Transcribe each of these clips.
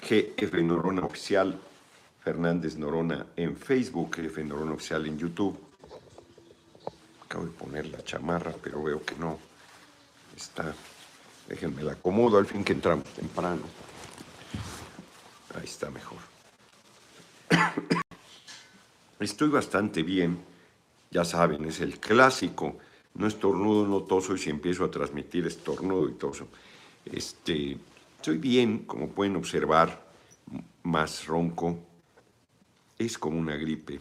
GF Norona Oficial, Fernández Norona en Facebook, GF Norona Oficial en YouTube. Acabo de poner la chamarra, pero veo que no está. Déjenme la acomodo al fin que entramos temprano. Ahí está mejor. Estoy bastante bien. Ya saben, es el clásico. No estornudo, no toso y si empiezo a transmitir estornudo y toso. Este, estoy bien, como pueden observar, más ronco. Es como una gripe.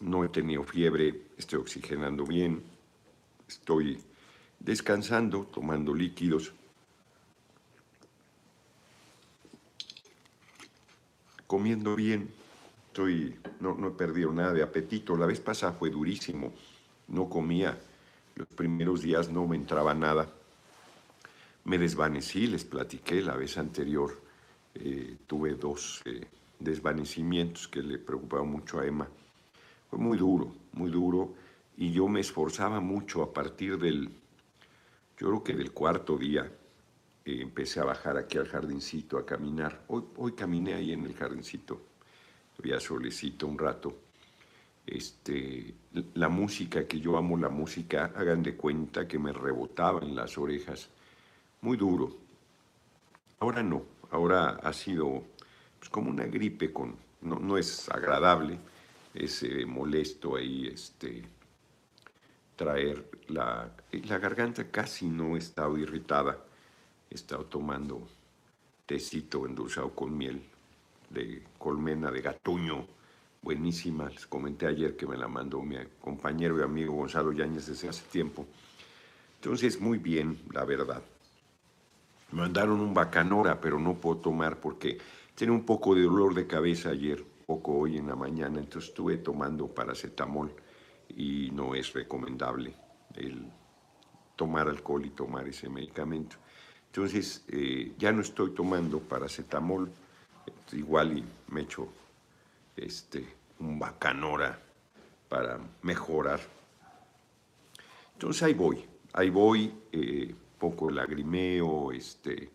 No he tenido fiebre, estoy oxigenando bien, estoy descansando, tomando líquidos. Comiendo bien, estoy, no, no he perdido nada de apetito. La vez pasada fue durísimo, no comía, los primeros días no me entraba nada me desvanecí, les platiqué la vez anterior, eh, tuve dos eh, desvanecimientos que le preocupaban mucho a Emma. Fue muy duro, muy duro, y yo me esforzaba mucho a partir del, yo creo que del cuarto día, eh, empecé a bajar aquí al jardincito a caminar. Hoy, hoy caminé ahí en el jardincito, había solecito un rato. Este, la música, que yo amo la música, hagan de cuenta que me rebotaba en las orejas muy duro. Ahora no, ahora ha sido pues, como una gripe, no, no es agradable, es eh, molesto ahí este, traer la, la garganta casi no estado irritada, he estado tomando tecito endulzado con miel de colmena de gatuño, buenísima, les comenté ayer que me la mandó mi compañero y amigo Gonzalo Yáñez desde hace tiempo. Entonces, muy bien, la verdad. Me mandaron un bacanora, pero no puedo tomar porque tenía un poco de dolor de cabeza ayer, poco hoy en la mañana, entonces estuve tomando paracetamol y no es recomendable el tomar alcohol y tomar ese medicamento. Entonces eh, ya no estoy tomando paracetamol, igual y me echo este, un bacanora para mejorar. Entonces ahí voy, ahí voy. Eh, poco lagrimeo, este,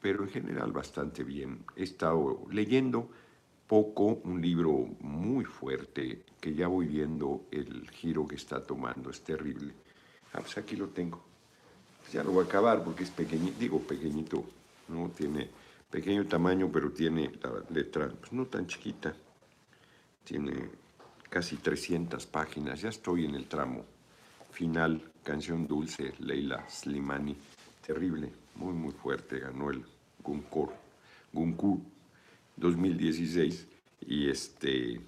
pero en general bastante bien. He estado leyendo poco un libro muy fuerte que ya voy viendo el giro que está tomando, es terrible. Ah, pues aquí lo tengo. Pues ya lo voy a acabar porque es pequeñito, digo pequeñito, no tiene pequeño tamaño, pero tiene la letra pues no tan chiquita. Tiene casi 300 páginas, ya estoy en el tramo final, canción dulce, Leila Slimani, terrible, muy muy fuerte, ganó el Gunkur, Gunkur 2016 y este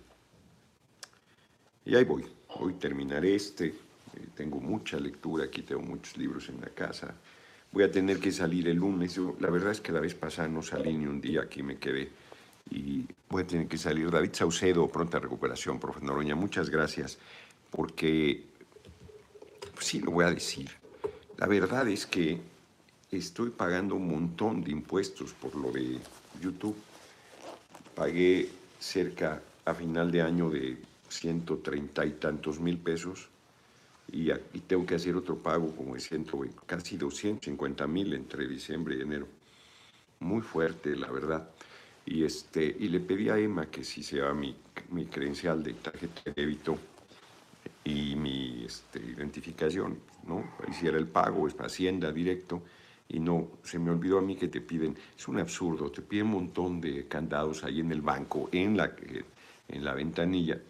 y ahí voy, hoy terminaré este, eh, tengo mucha lectura, aquí tengo muchos libros en la casa, voy a tener que salir el lunes, la verdad es que la vez pasada no salí ni un día, aquí me quedé. Y voy a tener que salir. David Saucedo, pronta recuperación, profesor Noroña, muchas gracias, porque sí lo voy a decir. La verdad es que estoy pagando un montón de impuestos por lo de YouTube. Pagué cerca a final de año de 130 y tantos mil pesos y, aquí tengo que hacer otro pago como de ciento, casi 250 mil entre diciembre y enero. Muy fuerte, la verdad. Y, este, y le pedí a Emma que si se va mi, mi credencial de tarjeta de débito y mi este, identificación, ¿no? Hiciera el pago, es Hacienda directo, y no, se me olvidó a mí que te piden, es un absurdo, te piden un montón de candados ahí en el banco, en la, en la ventanilla,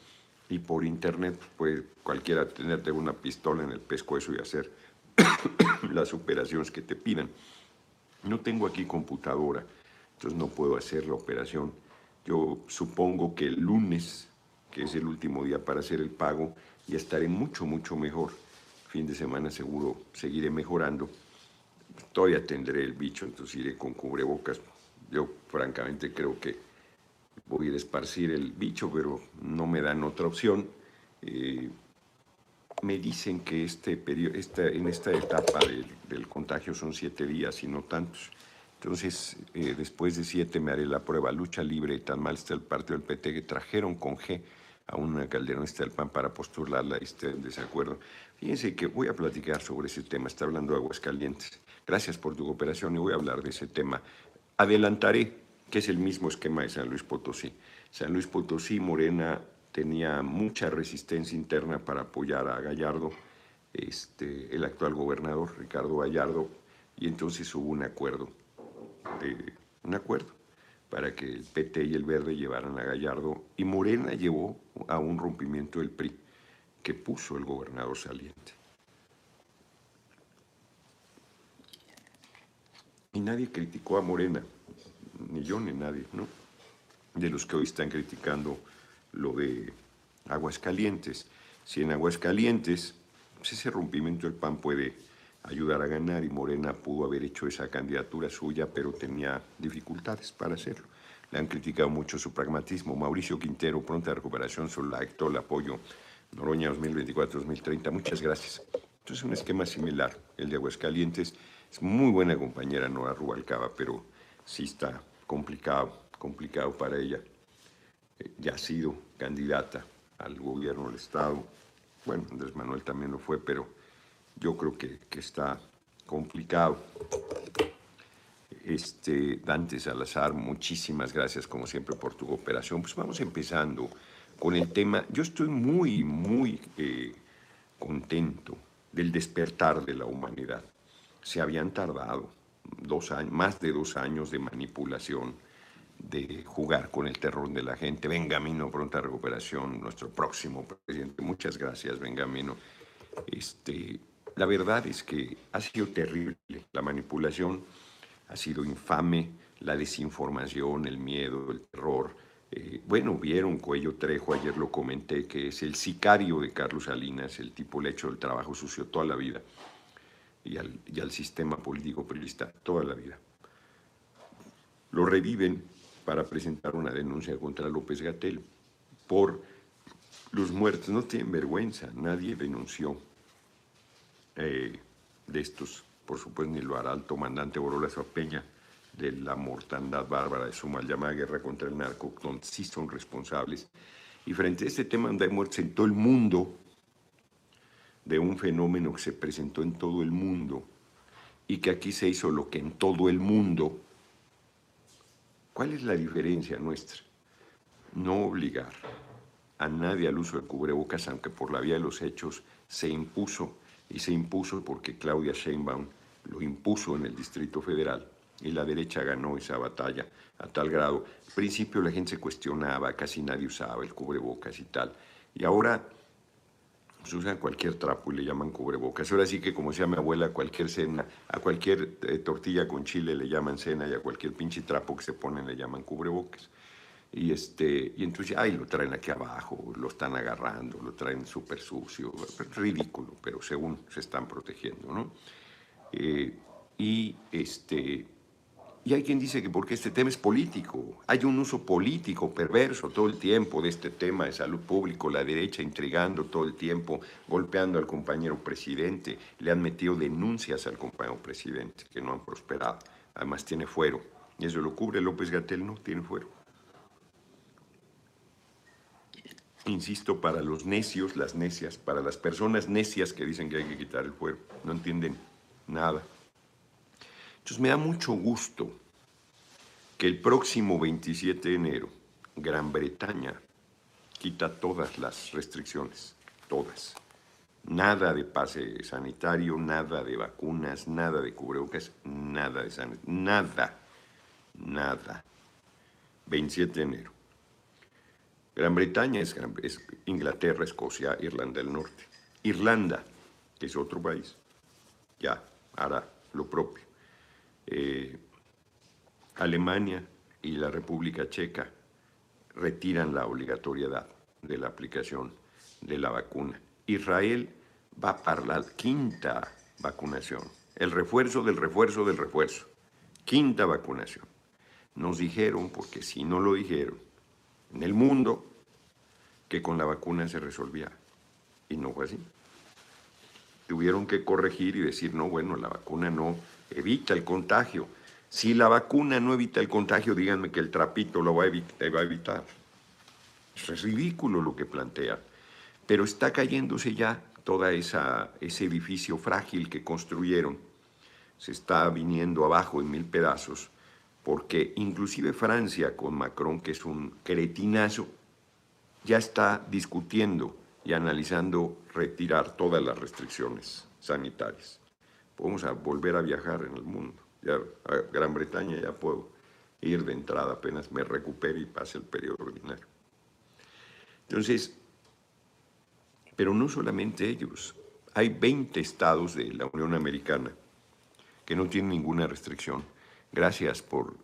y por internet puede cualquiera tenerte una pistola en el pescuezo y hacer las operaciones que te pidan. No tengo aquí computadora, entonces no puedo hacer la operación. Yo supongo que el lunes, que es el último día para hacer el pago, y estaré mucho, mucho mejor. Fin de semana seguro seguiré mejorando. Todavía tendré el bicho, entonces iré con cubrebocas. Yo francamente creo que voy a ir a esparcir el bicho, pero no me dan otra opción. Eh, me dicen que este periodo, esta, en esta etapa del, contagio son siete días y no tantos. Entonces, eh, después de siete me haré la prueba. Lucha libre, tan mal está el partido del PT que trajeron con G a una calderonista del PAN para postularla y esté desacuerdo. Fíjense que voy a platicar sobre ese tema, está hablando Aguascalientes. Gracias por tu cooperación y voy a hablar de ese tema. Adelantaré que es el mismo esquema de San Luis Potosí. San Luis Potosí, Morena tenía mucha resistencia interna para apoyar a Gallardo, este, el actual gobernador Ricardo Gallardo, y entonces hubo un acuerdo, un acuerdo para que el PT y el Verde llevaran a Gallardo, y Morena llevó a un rompimiento del PRI que puso el gobernador saliente. Y nadie criticó a Morena, ni yo ni nadie, ¿no? De los que hoy están criticando lo de Aguascalientes. Si en Aguascalientes pues ese rompimiento del PAN puede ayudar a ganar y Morena pudo haber hecho esa candidatura suya, pero tenía dificultades para hacerlo. Le han criticado mucho su pragmatismo. Mauricio Quintero, pronta recuperación, acto el apoyo. Noroña 2024-2030, muchas gracias. Entonces, un esquema similar, el de Aguascalientes. Es muy buena compañera Nora Rubalcaba, pero sí está complicado, complicado para ella. Eh, ya ha sido candidata al gobierno del Estado. Bueno, Andrés Manuel también lo fue, pero yo creo que, que está complicado. Este, Dante Salazar, muchísimas gracias como siempre por tu cooperación. Pues vamos empezando con el tema. Yo estoy muy, muy eh, contento del despertar de la humanidad. Se habían tardado dos años, más de dos años de manipulación, de jugar con el terror de la gente. Benjamino, pronta recuperación, nuestro próximo presidente. Muchas gracias, Benjamino. Este, la verdad es que ha sido terrible la manipulación ha sido infame la desinformación, el miedo, el terror. Eh, bueno, vieron Cuello Trejo, ayer lo comenté, que es el sicario de Carlos Salinas, el tipo le ha hecho el trabajo sucio toda la vida y al, y al sistema político periodista toda la vida. Lo reviven para presentar una denuncia contra López Gatel por los muertos. No tienen vergüenza, nadie denunció eh, de estos por supuesto ni lo hará el comandante Borola Peña, de la mortandad bárbara de su mal llamada guerra contra el narco, donde sí son responsables. Y frente a este tema hay muertes en todo el mundo, de un fenómeno que se presentó en todo el mundo y que aquí se hizo lo que en todo el mundo, ¿cuál es la diferencia nuestra? No obligar a nadie al uso de cubrebocas, aunque por la vía de los hechos se impuso, y se impuso porque Claudia Sheinbaum lo impuso en el Distrito Federal y la derecha ganó esa batalla a tal grado. Al principio la gente se cuestionaba, casi nadie usaba el cubrebocas y tal. Y ahora se usan cualquier trapo y le llaman cubrebocas. Ahora sí que, como decía mi abuela, a cualquier cena, a cualquier eh, tortilla con chile le llaman cena y a cualquier pinche trapo que se ponen le llaman cubrebocas. Y, este, y entonces, ay, lo traen aquí abajo, lo están agarrando, lo traen súper sucio, ridículo, pero según se están protegiendo, ¿no? Eh, y, este, y hay quien dice que porque este tema es político, hay un uso político perverso todo el tiempo de este tema de salud pública, la derecha intrigando todo el tiempo, golpeando al compañero presidente, le han metido denuncias al compañero presidente que no han prosperado, además tiene fuero, y eso lo cubre López Gatel, no tiene fuero. Insisto, para los necios, las necias, para las personas necias que dicen que hay que quitar el fuero, no entienden nada. Entonces me da mucho gusto que el próximo 27 de enero Gran Bretaña quita todas las restricciones, todas. Nada de pase sanitario, nada de vacunas, nada de cubrebocas, nada de sanitario, nada, nada. 27 de enero. Gran Bretaña es, Inglaterra, Escocia, Irlanda del Norte. Irlanda, que es otro país, ya hará lo propio. Eh, Alemania y la República Checa retiran la obligatoriedad de la aplicación de la vacuna. Israel va para la quinta vacunación, el refuerzo del refuerzo del refuerzo, quinta vacunación. Nos dijeron, porque si no lo dijeron, en el mundo, que con la vacuna se resolvía. Y no fue así tuvieron que corregir y decir, no, bueno, la vacuna no evita el contagio. Si la vacuna no evita el contagio, díganme que el trapito lo va a, evitar. Es ridículo lo que plantea. Pero está cayéndose ya todo ese edificio frágil que construyeron. Se está viniendo abajo en mil pedazos porque inclusive Francia con Macron, que es un cretinazo, ya está discutiendo y analizando retirar todas las restricciones sanitarias. Podemos volver a viajar en el mundo. Ya a Gran Bretaña ya puedo ir de entrada apenas me recupere y pase el periodo ordinario. Entonces, pero no solamente ellos. Hay 20 estados de la Unión Americana que no tienen ninguna restricción. Gracias por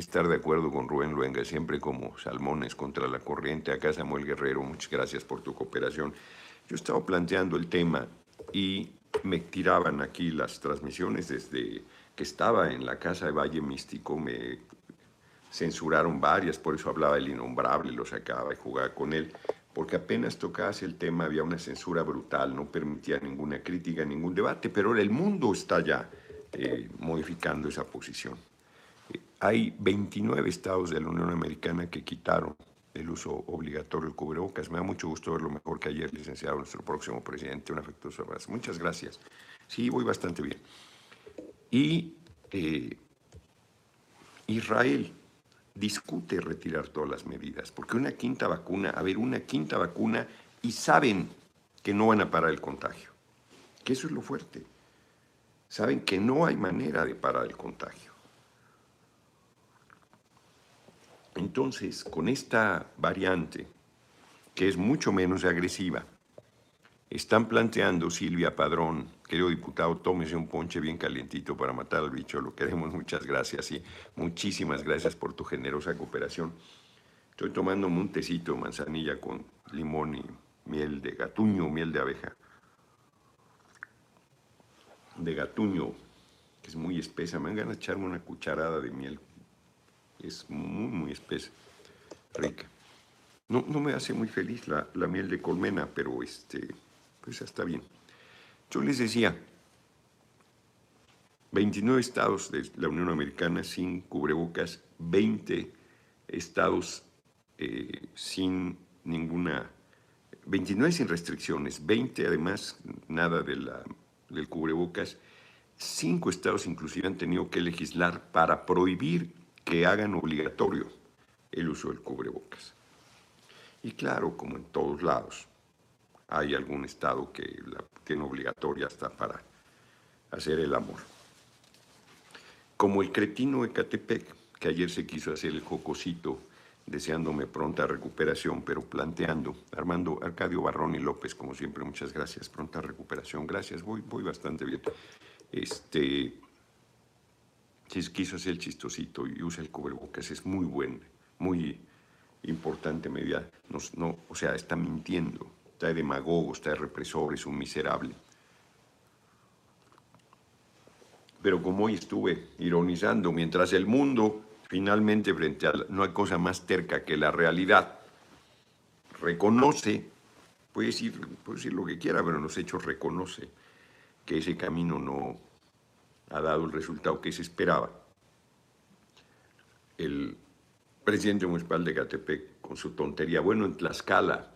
estar de acuerdo con Rubén Luenga, siempre como salmones contra la corriente. Acá Samuel Guerrero, muchas gracias por tu cooperación. Yo estaba planteando el tema y me tiraban aquí las transmisiones desde que estaba en la casa de Valle Místico, me censuraron varias, por eso hablaba el innombrable, lo sacaba y jugaba con él, porque apenas tocabas el tema había una censura brutal, no permitía ninguna crítica, ningún debate, pero ahora el mundo está ya eh, modificando esa posición. Hay 29 estados de la Unión Americana que quitaron el uso obligatorio del cubrebocas. Me da mucho gusto verlo mejor que ayer, licenciado, nuestro próximo presidente. Un afectuoso abrazo. Muchas gracias. Sí, voy bastante bien. Y eh, Israel discute retirar todas las medidas, porque una quinta vacuna, a ver, una quinta vacuna y saben que no van a parar el contagio, que eso es lo fuerte. Saben que no hay manera de parar el contagio. Entonces, con esta variante, que es mucho menos agresiva, están planteando, Silvia Padrón, querido diputado, tómese un ponche bien calientito para matar al bicho, lo queremos, muchas gracias y muchísimas gracias por tu generosa cooperación. Estoy tomándome un tecito de manzanilla con limón y miel de gatuño, miel de abeja. De gatuño, que es muy espesa, me van de echarme una cucharada de miel. Es muy, muy espesa, rica. No, no me hace muy feliz la, la miel de colmena, pero este, pues está bien. Yo les decía, 29 estados de la Unión Americana sin cubrebocas, 20 estados eh, sin ninguna, 29 sin restricciones, 20 además nada de la, del cubrebocas, cinco estados inclusive han tenido que legislar para prohibir que hagan obligatorio el uso del cubrebocas. Y claro, como en todos lados, hay algún estado que la tiene obligatoria hasta para hacer el amor. Como el cretino de que ayer se quiso hacer el jocosito deseándome pronta recuperación, pero planteando, Armando Arcadio Barrón y López, como siempre, muchas gracias, pronta recuperación, gracias, voy, voy bastante bien. Este, quiso hacer el chistosito y usa el cubrebocas, es muy buen, muy importante medida, no, o sea, está mintiendo, está de demagogo, está represor, es un miserable. Pero como hoy estuve ironizando, mientras el mundo finalmente frente a no hay cosa más terca que la realidad, reconoce, puede decir, puede decir lo que quiera, pero en los hechos reconoce que ese camino no ha dado el resultado que se esperaba. El presidente municipal de Catepec, con su tontería, bueno, en Tlaxcala,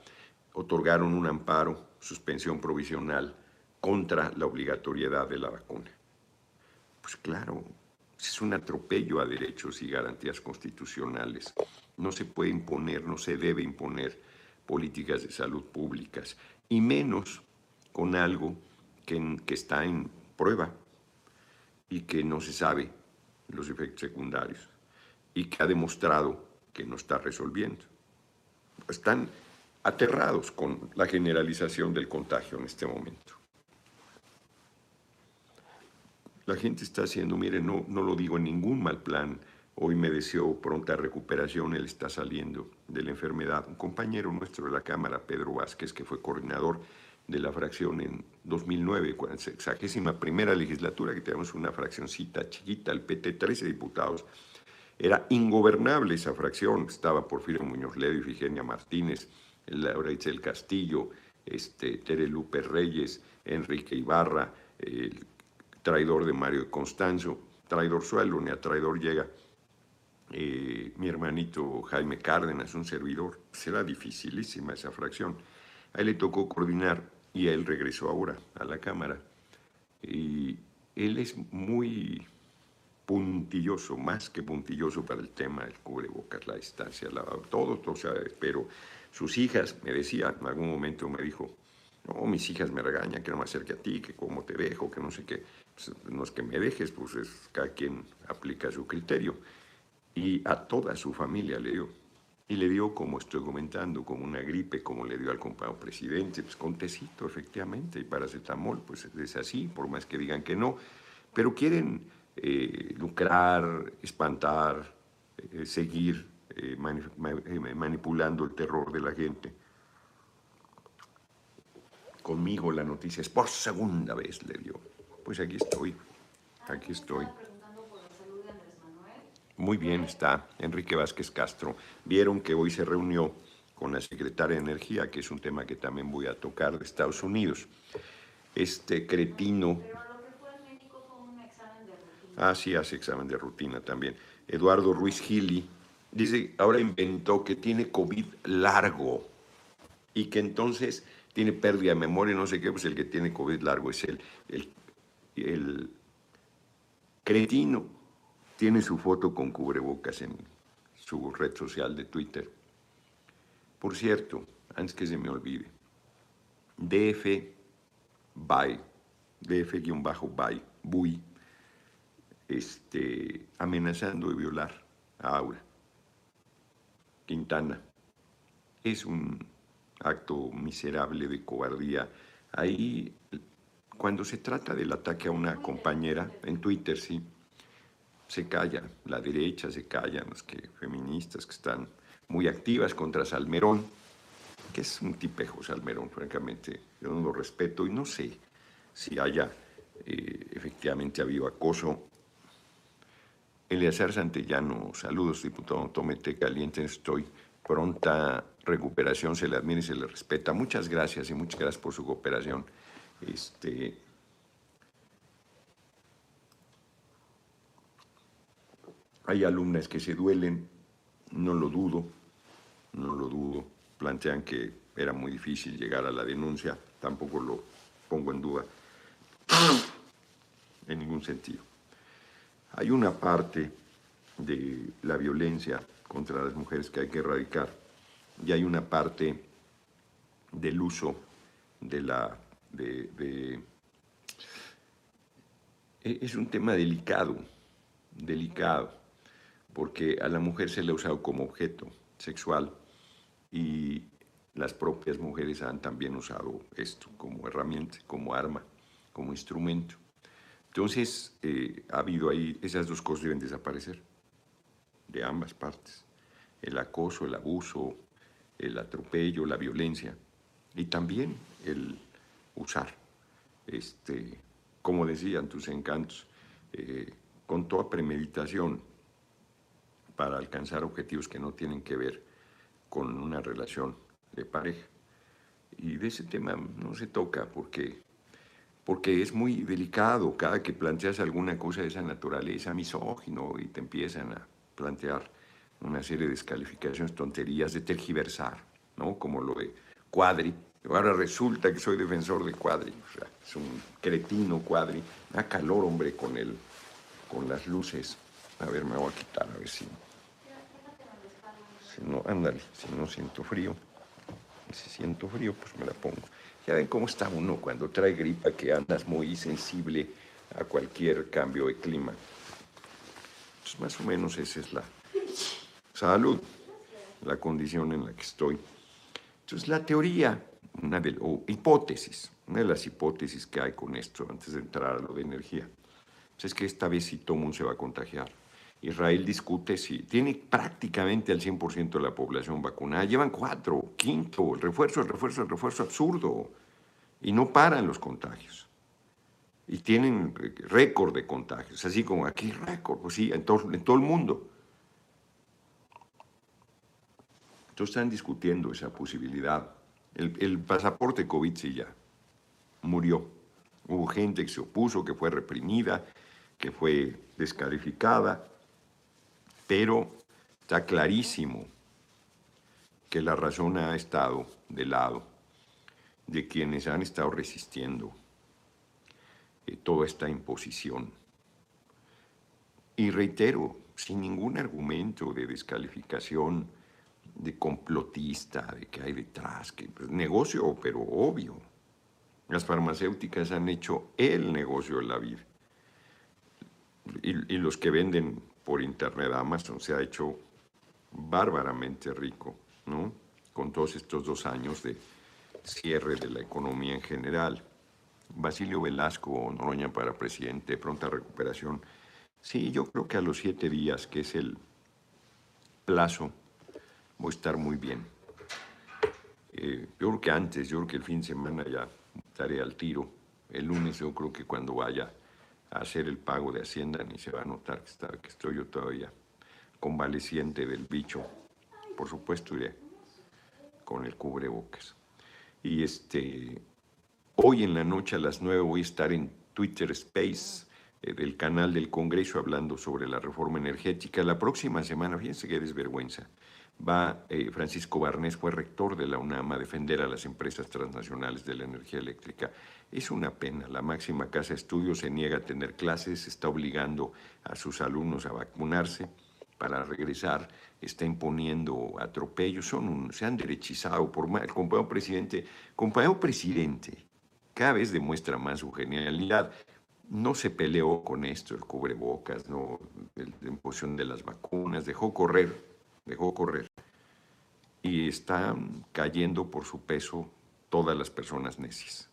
otorgaron un amparo, suspensión provisional, contra la obligatoriedad de la vacuna. Pues claro, es un atropello a derechos y garantías constitucionales. No se puede imponer, no se debe imponer políticas de salud públicas, y menos con algo que, que está en prueba y que no se sabe los efectos secundarios y que ha demostrado que no está resolviendo. Están aterrados con la generalización del contagio en este momento. La gente está haciendo, mire, no, no lo digo en ningún mal plan, hoy me deseo pronta recuperación, él está saliendo de la enfermedad. Un compañero nuestro de la Cámara, Pedro Vázquez, que fue coordinador de la fracción en 2009, sexagésima primera legislatura, que tenemos una fraccioncita chiquita, el PT, 13 diputados. Era ingobernable esa fracción, estaba Porfirio Muñoz Ledo y Figenia Martínez, Laura Itzel Castillo, este, Tere Lupe Reyes, Enrique Ibarra, el traidor de Mario Constanzo, traidor suelo, ni a traidor llega. Eh, mi hermanito Jaime Cárdenas, un servidor, será dificilísima esa fracción. A él le tocó coordinar y él regresó ahora a la Cámara. Y él es muy puntilloso, más que puntilloso para el tema del cubrebocas, la distancia, la, todo, o sea, pero sus hijas, me decía, en algún momento me dijo, no, mis hijas me regañan que no me acerque a ti, que cómo te dejo, que no sé qué. Pues, no es que me dejes, pues es cada quien aplica su criterio. Y a toda su familia le dio. Y le dio, como estoy comentando, como una gripe, como le dio al compañero presidente, pues con tecito, efectivamente, y paracetamol, pues es así, por más que digan que no. Pero quieren eh, lucrar, espantar, eh, seguir eh, manipulando el terror de la gente. Conmigo la noticia es por segunda vez le dio. Pues aquí estoy, aquí estoy. Muy bien está Enrique Vázquez Castro. Vieron que hoy se reunió con la secretaria de Energía, que es un tema que también voy a tocar de Estados Unidos. Este cretino Ah, sí, hace examen de rutina también. Eduardo Ruiz Gili dice, ahora inventó que tiene COVID largo y que entonces tiene pérdida de memoria, no sé qué, pues el que tiene COVID largo es él. El, el cretino tiene su foto con cubrebocas en su red social de Twitter. Por cierto, antes que se me olvide, DF by, DF-by, BUI, este, amenazando de violar a Aura. Quintana. Es un acto miserable de cobardía. Ahí, cuando se trata del ataque a una compañera, en Twitter sí, se calla, la derecha se callan, los que, feministas que están muy activas contra Salmerón, que es un tipejo Salmerón, francamente, yo no lo respeto y no sé si haya eh, efectivamente habido acoso Eleazar Santellano, saludos, diputado Tomete Caliente, estoy pronta recuperación, se le admira y se le respeta. Muchas gracias y muchas gracias por su cooperación. Este, hay alumnas que se duelen, no lo dudo, no lo dudo. Plantean que era muy difícil llegar a la denuncia, tampoco lo pongo en duda en ningún sentido. Hay una parte de la violencia contra las mujeres que hay que erradicar y hay una parte del uso de la... De, e, es un tema delicado, delicado, porque a la mujer se le ha usado como objeto sexual y las propias mujeres han también usado esto como herramienta, como arma, como instrumento. Entonces, eh, ha habido ahí, esas dos cosas deben desaparecer, de ambas partes. El acoso, el abuso, el atropello, la violencia, y también el usar, este, como decían tus encantos, eh, con toda premeditación para alcanzar objetivos que no tienen que ver con una relación de pareja. Y de ese tema no se toca porque porque es muy delicado cada que planteas alguna cosa de esa naturaleza, misógino, y te empiezan a plantear una serie de descalificaciones, tonterías, de tergiversar, ¿no? Como lo de Cuadri. Ahora resulta que soy defensor de Cuadri, o sea, es un cretino Cuadri. Da calor, hombre, con, el, con las luces. A ver, me voy a quitar, a ver si... Si no, ándale, si no siento frío. si siento frío, pues me la pongo. Ya ven cómo está uno cuando trae gripa, que andas muy sensible a cualquier cambio de clima. Pues más o menos esa es la salud, la condición en la que estoy. Entonces la teoría, una de, o hipótesis, una de las hipótesis que hay con esto, antes de entrar a lo de energía, pues es que esta vez todo mundo se va a contagiar. Israel discute si tiene prácticamente al 100% de la población vacunada. Llevan cuatro, quinto, el refuerzo, el refuerzo, el refuerzo absurdo. Y no paran los contagios. Y tienen récord de contagios, así como aquí récord, pues sí, en todo, en todo el mundo. Entonces están discutiendo esa posibilidad. El, el pasaporte COVID sí ya murió. Hubo gente que se opuso, que fue reprimida, que fue descalificada pero está clarísimo que la razón ha estado del lado de quienes han estado resistiendo eh, toda esta imposición. Y reitero, sin ningún argumento de descalificación, de complotista, de que hay detrás, que pues, negocio, pero obvio. Las farmacéuticas han hecho el negocio de la vida. Y los que venden por internet Amazon se ha hecho bárbaramente rico, ¿no? Con todos estos dos años de cierre de la economía en general. Basilio Velasco, Noroña para presidente, pronta recuperación. Sí, yo creo que a los siete días, que es el plazo, voy a estar muy bien. Eh, yo creo que antes, yo creo que el fin de semana ya estaré al tiro. El lunes yo creo que cuando vaya hacer el pago de Hacienda ni se va a notar que, está, que estoy yo todavía convaleciente del bicho. Por supuesto con el cubrebocas. Y este, hoy en la noche a las 9 voy a estar en Twitter Space eh, del canal del Congreso hablando sobre la reforma energética. La próxima semana, fíjense qué desvergüenza, va eh, Francisco Barnés, fue rector de la UNAM, a defender a las empresas transnacionales de la energía eléctrica. Es una pena, la máxima casa de estudios se niega a tener clases, está obligando a sus alumnos a vacunarse para regresar, está imponiendo atropellos, son se han derechizado por el compañero presidente, compañero presidente, cada vez demuestra más su genialidad. No se peleó con esto, el cubrebocas, no, la imposición de las vacunas, dejó correr, dejó correr. Y están cayendo por su peso todas las personas necias.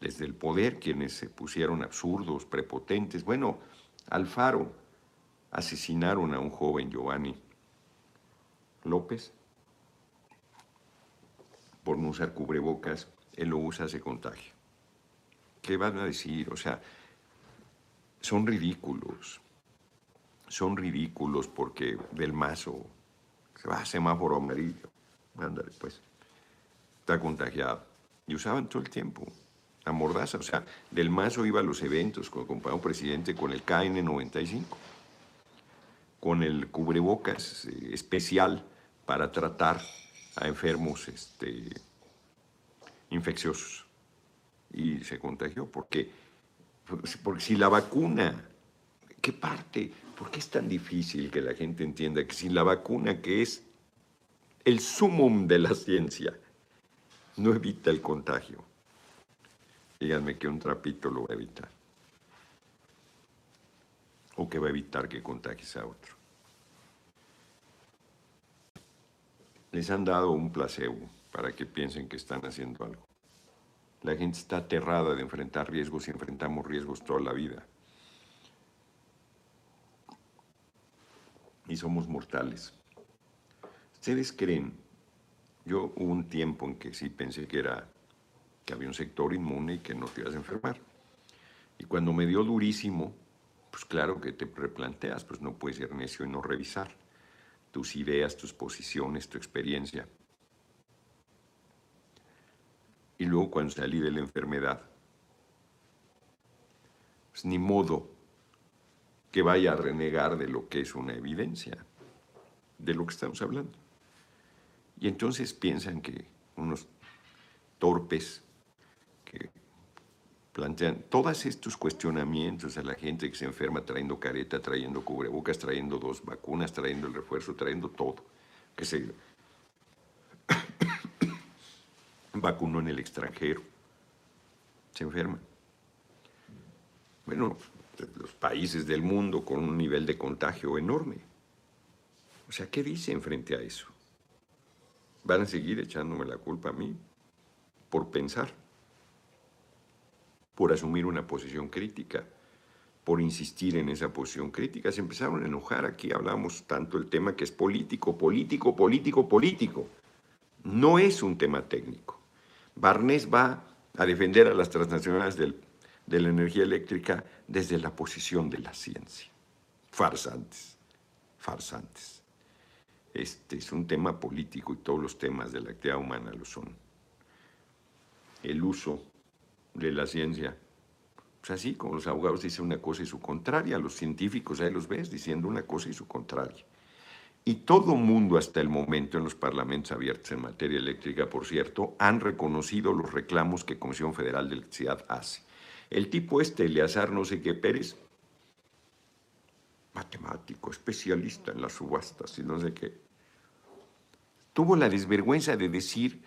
Desde el poder, quienes se pusieron absurdos, prepotentes. Bueno, Alfaro, asesinaron a un joven Giovanni López por no usar cubrebocas, él lo usa, se contagia. ¿Qué van a decir? O sea, son ridículos. Son ridículos porque del mazo se va a semáforo amarillo. Ándale, pues. Está contagiado. Y usaban todo el tiempo la mordaza. O sea, del mazo iba a los eventos con el compañero presidente con el KN95 con el cubrebocas eh, especial para tratar a enfermos este, infecciosos. Y se contagió porque, porque si la vacuna, ¿qué parte? ¿Por qué es tan difícil que la gente entienda que si la vacuna, que es el sumum de la ciencia, no evita el contagio? Díganme que un trapito lo va a evitar o que va a evitar que contagies a otro. Les han dado un placebo para que piensen que están haciendo algo. La gente está aterrada de enfrentar riesgos y enfrentamos riesgos toda la vida. Y somos mortales. ¿Ustedes creen? Yo hubo un tiempo en que sí pensé que era que había un sector inmune y que no te ibas a enfermar. Y cuando me dio durísimo, pues claro que te replanteas, pues no puedes ser necio y no revisar tus ideas, tus posiciones, tu experiencia. Y luego cuando salí de la enfermedad, pues ni modo que vaya a renegar de lo que es una evidencia, de lo que estamos hablando. Y entonces piensan que unos torpes que plantean todos estos cuestionamientos a la gente que se enferma trayendo careta, trayendo cubrebocas, trayendo dos vacunas, trayendo el refuerzo, trayendo todo, que se vacunó en el extranjero, se enferma. Bueno, los países del mundo con un nivel de contagio enorme. O sea, ¿qué dicen frente a eso? ¿Van a seguir echándome la culpa a mí por pensar? por asumir una posición crítica, por insistir en esa posición crítica. Se empezaron a enojar aquí, hablamos tanto el tema que es político, político, político, político. No es un tema técnico. Barnés va a defender a las transnacionales de la energía eléctrica desde la posición de la ciencia. Farsantes, farsantes. Este es un tema político y todos los temas de la actividad humana lo son. El uso de la ciencia. Pues así como los abogados dicen una cosa y su contraria, los científicos ahí los ves diciendo una cosa y su contraria. Y todo mundo hasta el momento en los parlamentos abiertos en materia eléctrica, por cierto, han reconocido los reclamos que Comisión Federal de Electricidad hace. El tipo este, Eleazar no sé qué Pérez, matemático, especialista en las subastas y no sé qué, tuvo la desvergüenza de decir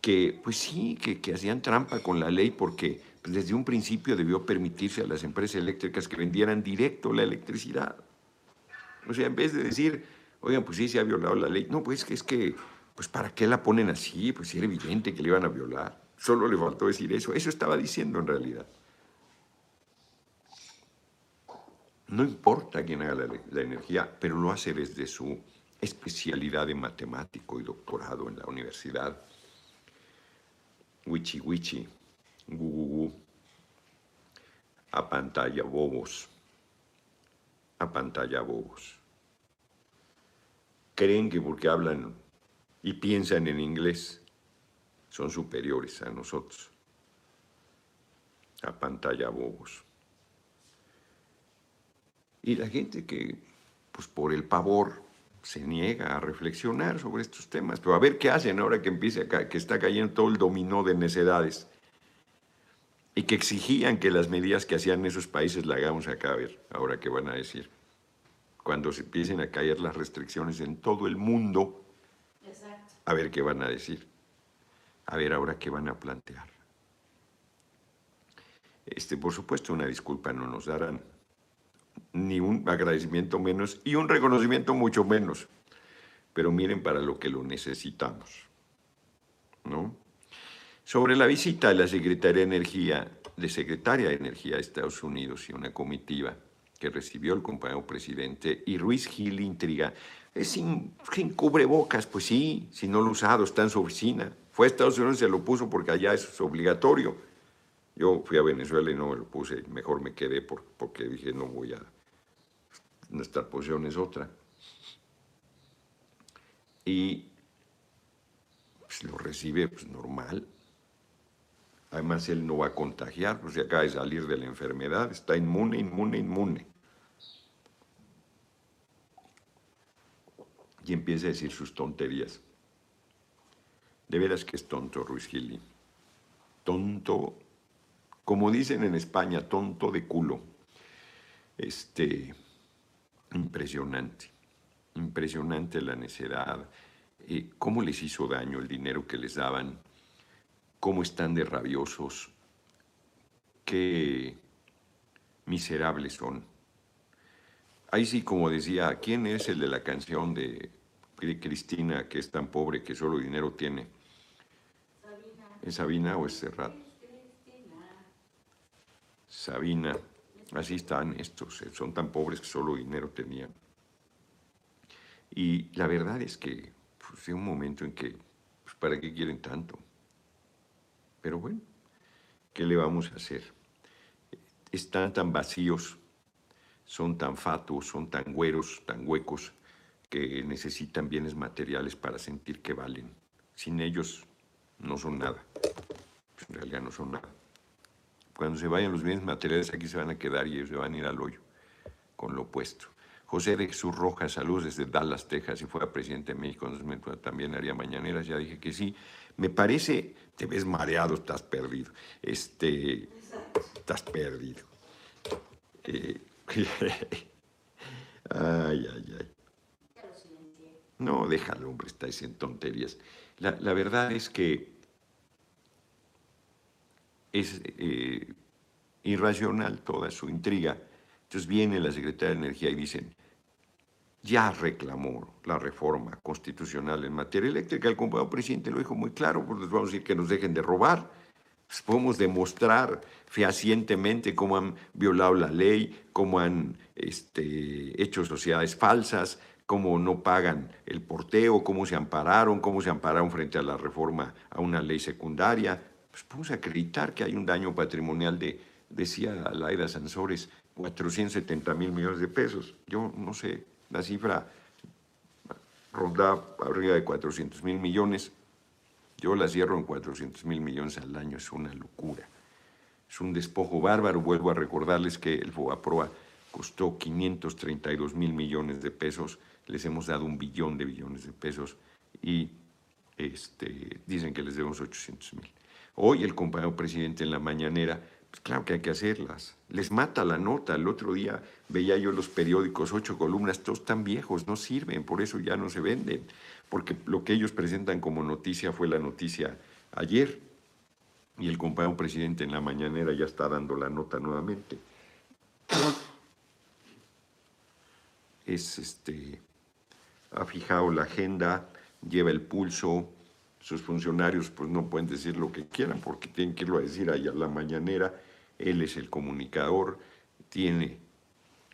que, pues sí, que, hacían trampa con la ley porque desde un principio debió permitirse a las empresas eléctricas que vendieran directo la electricidad. O sea, en vez de decir, oigan, pues sí, se ha violado la ley, no, pues es que, pues ¿para qué la ponen así? Pues era evidente que le iban a violar. Solo le faltó decir eso. Eso estaba diciendo en realidad. No importa quién haga la, energía, pero lo hace desde su especialidad de matemático y doctorado en la universidad. Wichi wichi, gu, a pantalla bobos, a pantalla bobos. Creen que porque hablan y piensan en inglés son superiores a nosotros. A pantalla bobos. Y la gente que, pues por el pavor, se niega a reflexionar sobre estos temas. Pero a ver qué hacen ahora que empiece acá, que está cayendo todo el dominó de necedades. Y que exigían que las medidas que hacían esos países la hagamos acá, a ver, ahora qué van a decir. Cuando se empiecen a caer las restricciones en todo el mundo, a ver qué van a decir. A ver ahora qué van a plantear. Este, por supuesto, una disculpa no nos darán ni un agradecimiento menos y un reconocimiento mucho menos. Pero miren para lo que lo necesitamos. ¿no? Sobre la visita de la Secretaria de Energía, de Secretaria de Energía de Estados Unidos y una comitiva que recibió el compañero presidente y Ruiz Gil intriga, es sin, sin, cubrebocas, pues sí, si no lo usado, está en su oficina. Fue a Estados Unidos y se lo puso porque allá es obligatorio. Yo fui a Venezuela y no me lo puse, mejor me quedé porque dije no voy a nuestra posición es otra. Y pues, lo recibe pues, normal. Además, él no va a contagiar, pues acaba de salir de la enfermedad, está inmune, inmune, inmune. Y empieza a decir sus tonterías. De veras que es tonto Ruiz Gili. Tonto, como dicen en España, tonto de culo. Este, Impresionante, impresionante la necedad, eh, cómo les hizo daño el dinero que les daban, cómo están de rabiosos, qué miserables son. Ahí sí, como decía, ¿quién es el de la canción de Cristina que es tan pobre que solo dinero tiene? Sabina. ¿Es Sabina o es Serrat? Sabina. Así están estos, eh, son tan pobres que solo dinero tenían. Y la verdad es que pues, un momento en que, pues, ¿para qué quieren tanto? Pero bueno, ¿qué le vamos a hacer? Están tan vacíos, son tan fatuos, son tan güeros, tan huecos, que necesitan bienes materiales para sentir que valen. Sin ellos no son nada. En realidad no son nada. Cuando se vayan los bienes materiales, aquí se van a quedar y ellos se van a ir al hoyo con lo opuesto. José de Jesús Rojas, saludos desde Dallas, Texas, si fuera presidente de México, también haría mañaneras, ya dije que sí. Me parece, te ves mareado, estás perdido. Este, estás perdido. Eh, ay, ay, ay. No, déjalo, hombre, está en tonterías. la verdad es que es eh, irracional toda su intriga. Entonces viene la Secretaría de Energía y dicen, ya reclamó la reforma constitucional en materia eléctrica. El compañero presidente lo dijo muy claro, pues les vamos a decir que nos dejen de robar. Pues podemos demostrar fehacientemente cómo han violado la ley, cómo han este, hecho sociedades falsas, cómo no pagan el porteo, cómo se ampararon, cómo se ampararon frente a la reforma a una ley secundaria pues podemos acreditar que hay un daño patrimonial de, decía Laida Sansores, 470 mil millones de pesos. Yo no sé, la cifra ronda arriba de 400 mil millones. Yo la cierro en 400 mil millones al año, es una locura. Es un despojo bárbaro. Vuelvo a recordarles que el FOBAPROA costó 532 mil millones de pesos. Les hemos dado un billón de billones de pesos y este, dicen que les debemos 800 mil. Hoy el compañero presidente en la mañanera Pues claro que hay que hacerlas. Les mata la nota. El otro día veía yo los periódicos, ocho columnas, todos tan viejos, no sirven, por eso ya no se venden. Porque lo que ellos presentan como noticia fue la noticia ayer. Y el compañero presidente en la mañanera ya está dando la nota nuevamente. Es este, ha fijado la agenda, lleva el pulso, sus funcionarios pues no pueden decir lo que quieran porque tienen que irlo a decir allá a la mañanera, él es el comunicador, tiene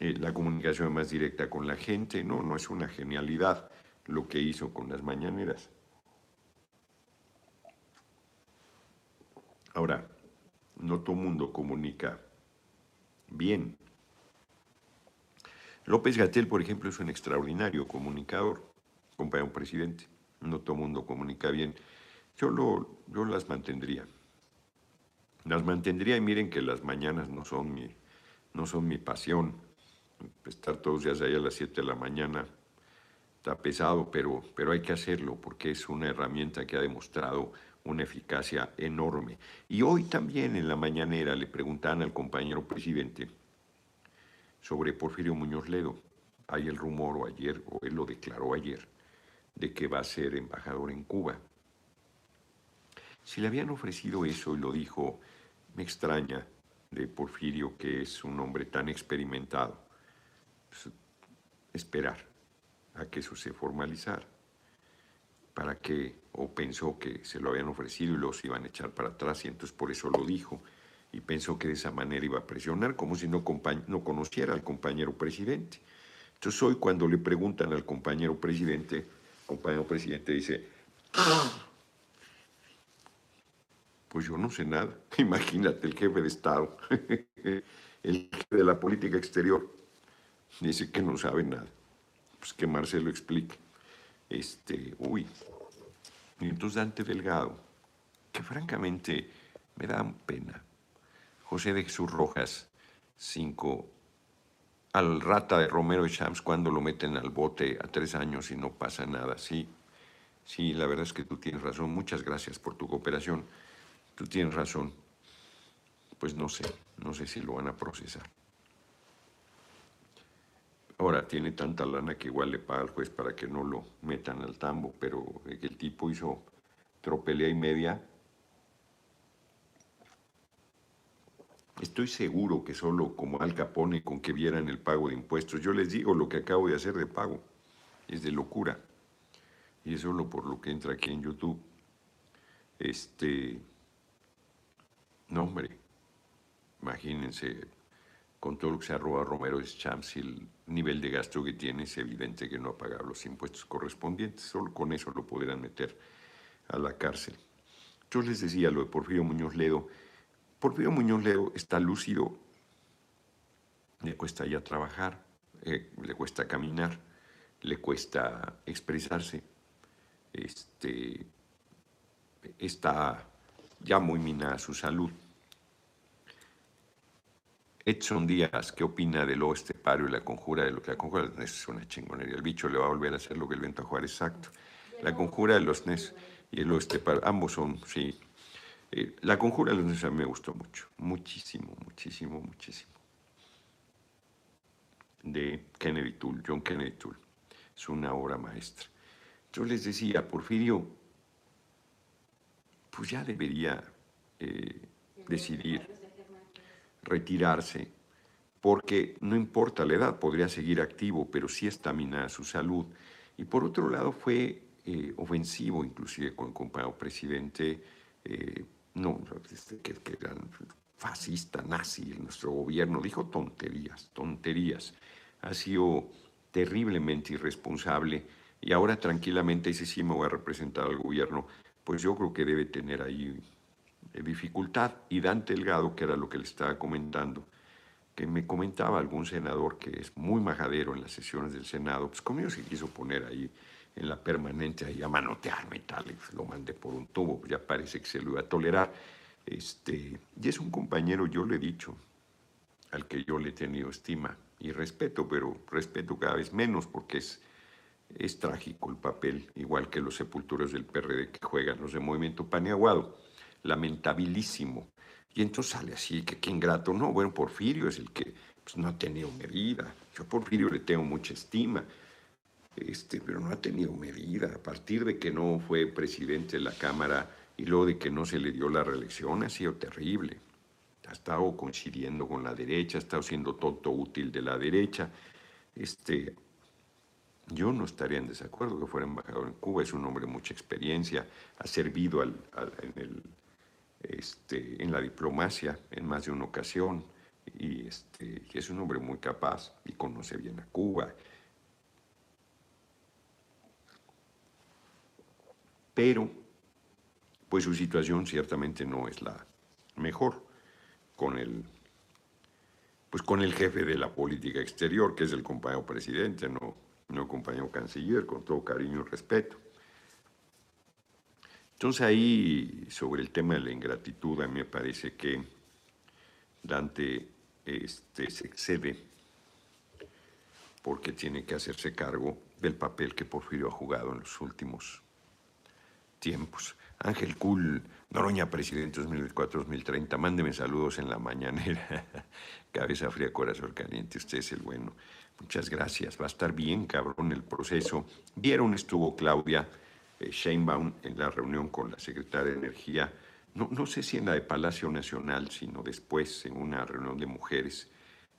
eh, la comunicación más directa con la gente, no, no es una genialidad lo que hizo con las mañaneras. Ahora, no todo mundo comunica bien. López Gatel, por ejemplo, es un extraordinario comunicador, compañero presidente no todo mundo comunica bien. Yo, lo, yo las mantendría. Las mantendría y miren que las mañanas no son mi, no son mi pasión. Estar todos los días ahí a las 7 de la mañana está pesado, pero, pero hay que hacerlo porque es una herramienta que ha demostrado una eficacia enorme. Y hoy también en la mañanera le preguntan al compañero presidente sobre Porfirio Muñoz Ledo. Hay el rumor o ayer, o él lo declaró ayer, de que va a ser embajador en Cuba. Si le habían ofrecido eso y lo dijo, me extraña de Porfirio, que es un hombre tan experimentado, pues, esperar a que eso se formalizara. Para que, o pensó que se lo habían ofrecido y los iban a echar para atrás, y entonces por eso lo dijo, y pensó que de esa manera iba a presionar, como si no, no conociera al compañero presidente. Entonces hoy cuando le preguntan al compañero presidente, compañero presidente dice, pues yo no sé nada. Imagínate el jefe de Estado, el jefe de la política exterior, dice que no sabe nada. Pues que Marcelo explique. Este, uy. Y entonces Dante Delgado, que francamente me da pena. José de Jesús Rojas, cinco al rata de Romero y Shams cuando lo meten al bote a tres años y no pasa nada. Sí, sí, la verdad es que tú tienes razón. Muchas gracias por tu cooperación. Tú tienes razón. Pues no sé, no sé si lo van a procesar. Ahora tiene tanta lana que igual le paga al juez para que no lo metan al tambo, pero el tipo hizo tropelea y media Estoy seguro que solo como Al Capone con que vieran el pago de impuestos, yo les digo lo que acabo de hacer de pago, es de locura. Y es solo por lo que entra aquí en YouTube. Este, no hombre, imagínense, con todo lo que se ha Romero Champs y el nivel de gasto que tiene, es evidente que no ha pagado los impuestos correspondientes, solo con eso lo podrán meter a la cárcel. Yo les decía lo de Porfirio Muñoz Ledo, Porfirio Muñoz Ledo está lúcido, le cuesta ya trabajar, eh, le cuesta caminar, le cuesta expresarse, este, está ya muy minada su salud. Edson Díaz, ¿qué opina del oeste pario y la conjura de lo que la conjura de los NES es una chingonería? El bicho le va a volver a hacer lo que el viento a jugar, exacto. La conjura de los NES y el oeste pario, ambos son, sí, eh, la conjura de los a mí me gustó mucho, muchísimo, muchísimo, muchísimo. De Kennedy Toole, John Kennedy Toole. Es una obra maestra. Yo les decía, Porfirio, pues ya debería eh, decidir retirarse, porque no importa la edad, podría seguir activo, pero sí estamina su salud. Y por otro lado fue eh, ofensivo, inclusive con el compañero presidente, no, este, que, que era fascista, nazi, nuestro gobierno, dijo tonterías, tonterías. Ha sido terriblemente irresponsable y ahora tranquilamente dice, sí, me voy a representar al gobierno, pues yo creo que debe tener ahí eh, dificultad. Y Dante Delgado, que era lo que le estaba comentando, que me comentaba algún senador que es muy majadero en las sesiones del Senado, pues conmigo se quiso poner ahí en la permanente ahí a manotearme y tal, lo mandé por un tubo, ya parece que se lo iba a tolerar. Este, y es un compañero, yo le he dicho, al que yo le he tenido estima y respeto, pero respeto cada vez menos porque es, es trágico el papel, igual que los sepulturos del PRD que juegan los de Movimiento Paneaguado, lamentabilísimo. Y entonces sale así, que qué ingrato. No, bueno, Porfirio es el que pues, no ha tenido medida. Yo a Porfirio le tengo mucha estima, este, pero no ha tenido medida. A partir de que no fue presidente de la Cámara y luego de que no se le dio la reelección, ha sido terrible. Ha estado coincidiendo con la derecha, ha estado siendo tonto útil de la derecha. Este, yo no estaría en desacuerdo que fuera embajador en Cuba, es un hombre de mucha experiencia, ha servido en, este, en, la diplomacia en más de una ocasión y este, es un hombre muy capaz y conoce bien a Cuba. Pero, pues su situación ciertamente no es la mejor con el, pues con el jefe de la política exterior, que es el compañero presidente, no no compañero canciller, con todo cariño y respeto. Entonces ahí, sobre el tema de la ingratitud, a mí me parece que Dante este, se excede porque tiene que hacerse cargo del papel que Porfirio ha jugado en los últimos tiempos. Ángel Cool, Noroña, presidente 2004-2030, mándeme saludos en la mañanera. Cabeza fría, corazón caliente, usted es el bueno. Muchas gracias, va a estar bien cabrón el proceso. Vieron, estuvo Claudia eh, Sheinbaum en la reunión con la secretaria de Energía, no, no, sé si en la de Palacio Nacional, sino después en una reunión de mujeres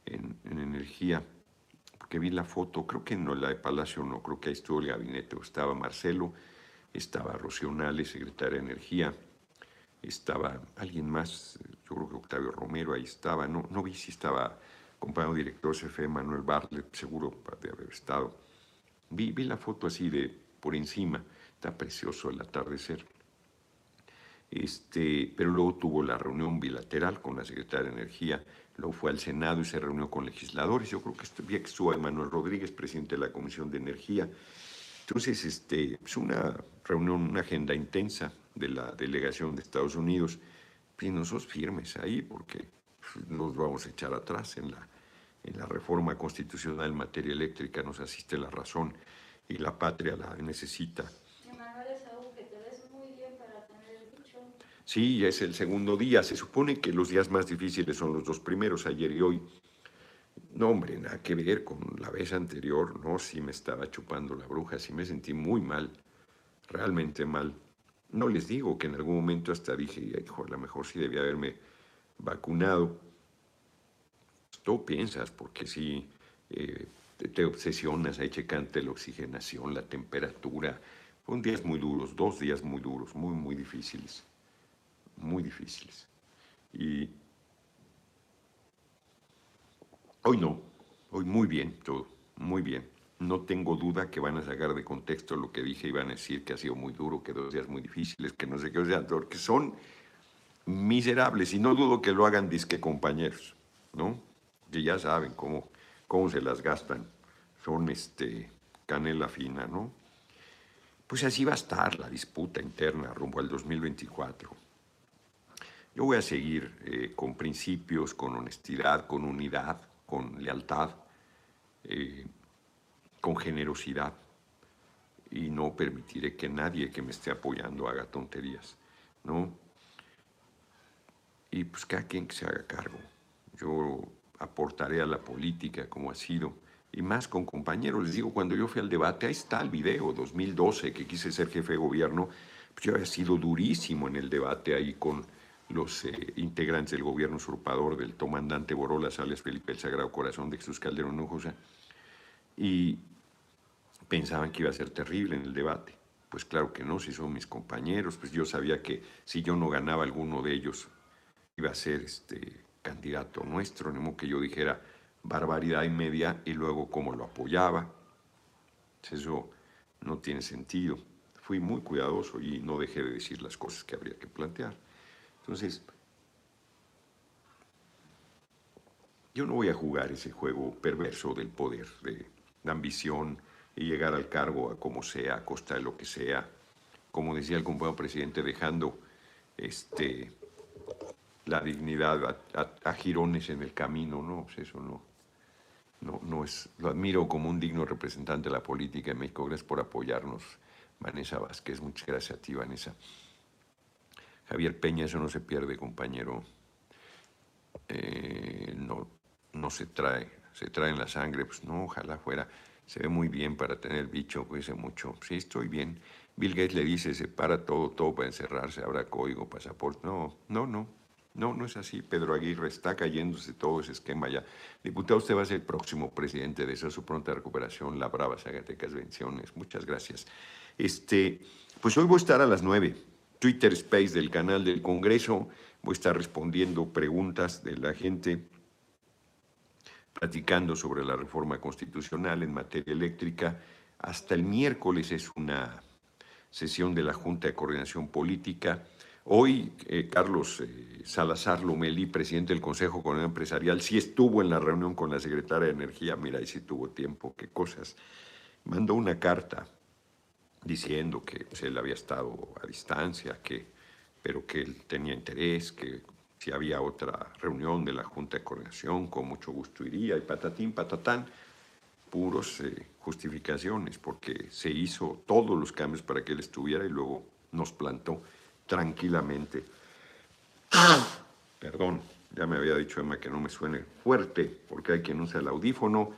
en, Energía, porque vi la foto, creo que no la de Palacio, no, creo que ahí estuvo el gabinete, estaba Marcelo, estaba Rocío Nales, secretaria de Energía, estaba alguien más, yo creo que Octavio Romero ahí estaba, no, no vi si estaba compañero director CFE Manuel Bartlett, seguro de haber estado. Vi, vi la foto así de por encima, está precioso el atardecer. Este, pero luego tuvo la reunión bilateral con la secretaria de Energía, luego fue al Senado y se reunió con legisladores. Yo creo que vi que estuvo Manuel Rodríguez, presidente de la Comisión de Energía. Entonces, este, es una reunión, una agenda intensa de la delegación de Estados Unidos. Y nosotros firmes ahí porque nos vamos a echar atrás en la en la reforma constitucional en materia eléctrica nos asiste la razón y la patria la necesita. Sí, es el segundo día. Se supone que los días más difíciles son los dos primeros, ayer y hoy. No, hombre, nada que ver con la vez anterior. No, sí me estaba chupando la bruja, sí me sentí muy mal, realmente mal. No les digo que en algún momento hasta dije, hijo, a lo mejor sí debía haberme vacunado tú piensas, porque si eh, te, obsesionas ahí checante la oxigenación, la temperatura. Fueron días muy duros, dos días muy duros, muy, muy difíciles, muy difíciles. Y hoy no, hoy muy bien todo, muy bien. No tengo duda que van a sacar de contexto lo que dije y van a decir que ha sido muy duro, que dos días muy difíciles, que no sé qué, o sea, porque son miserables y no dudo que lo hagan disque compañeros, ¿no? que ya saben cómo, cómo se las gastan, son este, canela fina, ¿no? Pues así va a estar la disputa interna rumbo al 2024. Yo voy a seguir eh, con principios, con honestidad, con unidad, con lealtad, eh, con generosidad y no permitiré que nadie que me esté apoyando haga tonterías, ¿no? Y pues cada quien que se haga cargo. Yo aportaré a la política como ha sido, y más con compañeros. Les digo, cuando yo fui al debate, ahí está el video, 2012, que quise ser jefe de gobierno, pues yo había sido durísimo en el debate ahí con los eh, integrantes del gobierno usurpador del comandante Borola Sales Felipe el Sagrado Corazón de Jesús Calderón Hinojosa, y pensaban que iba a ser terrible en el debate. Pues claro que no, si son mis compañeros, pues yo sabía que si yo no ganaba alguno de ellos, iba a ser este, candidato nuestro, ni que yo dijera barbaridad y media y luego cómo lo apoyaba. Eso no tiene sentido. Fui muy cuidadoso y no dejé de decir las cosas que habría que plantear. Entonces, yo no voy a jugar ese juego perverso del poder, de la ambición y llegar al cargo a como sea, a costa de lo que sea. Como decía el compañero presidente, dejando este, la dignidad a, girones en el camino, ¿no? Pues eso no, no, no es, lo admiro como un digno representante de la política en México. Gracias por apoyarnos, Vanessa Vázquez. Muchas gracias a ti, Vanessa. Javier Peña, eso no se pierde, compañero. eh, no, no se trae, se trae en la sangre, pues no, ojalá fuera, se ve muy bien para tener bicho, cuídese mucho, sí, estoy bien. Bill Gates le dice, se para todo, todo para encerrarse, habrá código, pasaporte, no, no, no, no, no es así. Pedro Aguirre está cayéndose todo ese esquema ya. Diputado, usted va a ser el próximo presidente de esa su pronta recuperación, la brava Zagatecas Bendiciones. Muchas gracias. Este, pues hoy voy a estar a las nueve. Twitter Space del canal del Congreso. Voy a estar respondiendo preguntas de la gente, platicando sobre la reforma constitucional en materia eléctrica. Hasta el miércoles es una sesión de la Junta de Coordinación Política Hoy, eh, Carlos eh, Salazar Lomelí, presidente del Consejo Económico Empresarial, sí estuvo en la reunión con la secretaria de Energía, mira, ahí sí tuvo tiempo, qué cosas. Mandó una carta diciendo que pues, él había estado a distancia, que, pero que él tenía interés, que si había otra reunión de la Junta de Coordinación, con mucho gusto iría, y patatín, patatán, puros eh, justificaciones, porque se hizo todos los cambios para que él estuviera y luego nos plantó tranquilamente. Perdón, ya me había dicho Emma que no me suene fuerte, porque hay quien usa el audífono.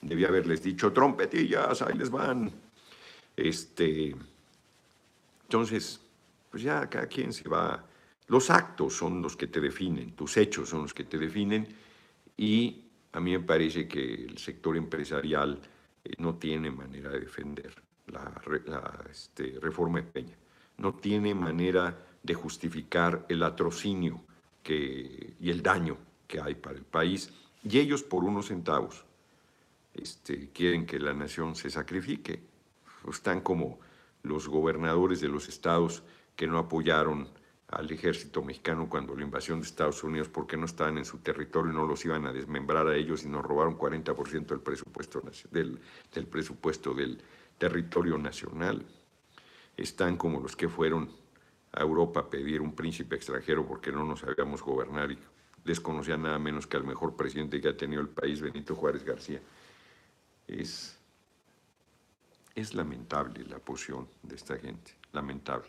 Debía haberles dicho trompetillas, ahí les van. Este, entonces, pues ya cada quien se va. Los actos son los que te definen, tus hechos son los que te definen, y a mí me parece que el sector empresarial eh, no tiene manera de defender la, este, reforma de Peña no tiene manera de justificar el atrocinio que, y el daño que hay para el país. Y ellos por unos centavos este, quieren que la nación se sacrifique. Están como los gobernadores de los estados que no apoyaron al ejército mexicano cuando la invasión de Estados Unidos porque no estaban en su territorio y no los iban a desmembrar a ellos y nos robaron 40% del presupuesto, del, del presupuesto del territorio nacional están como los que fueron a Europa a pedir un príncipe extranjero porque no nos sabíamos gobernar y desconocían nada menos que al mejor presidente que ha tenido el país, Benito Juárez García. Es, es lamentable la posición de esta gente, lamentable.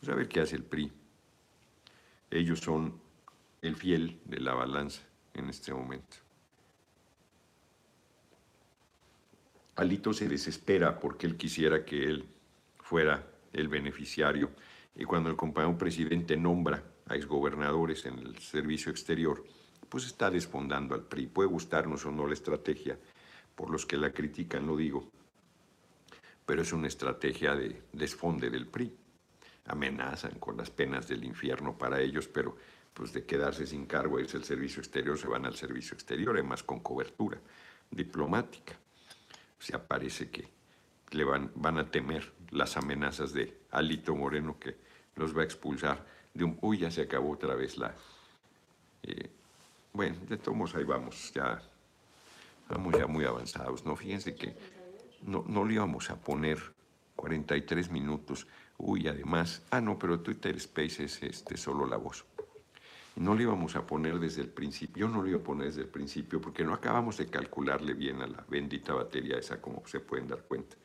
Vamos a ver qué hace el PRI. Ellos son el fiel de la balanza en este momento. Alito se desespera porque él quisiera que él fuera el beneficiario. Y cuando el compañero presidente nombra a exgobernadores en el servicio exterior, pues está desfondando al PRI. Puede gustarnos o no la estrategia, por los que la critican lo digo, pero es una estrategia de desfonde del PRI. Amenazan con las penas del infierno para ellos, pero pues de quedarse sin cargo es el servicio exterior, se van al servicio exterior, además con cobertura diplomática. O sea, parece que le van, van a temer las amenazas de Alito Moreno que los va a expulsar de un... Uy, ya se acabó otra vez la... Eh, bueno, de todos ahí vamos, ya vamos ya muy avanzados, ¿no? Fíjense que no, no le íbamos a poner 43 minutos. Uy, además, ah, no, pero Twitter Space es este, solo la voz. No le íbamos a poner desde el principio, yo no le iba a poner desde el principio porque no acabamos de calcularle bien a la bendita batería esa, como se pueden dar cuenta.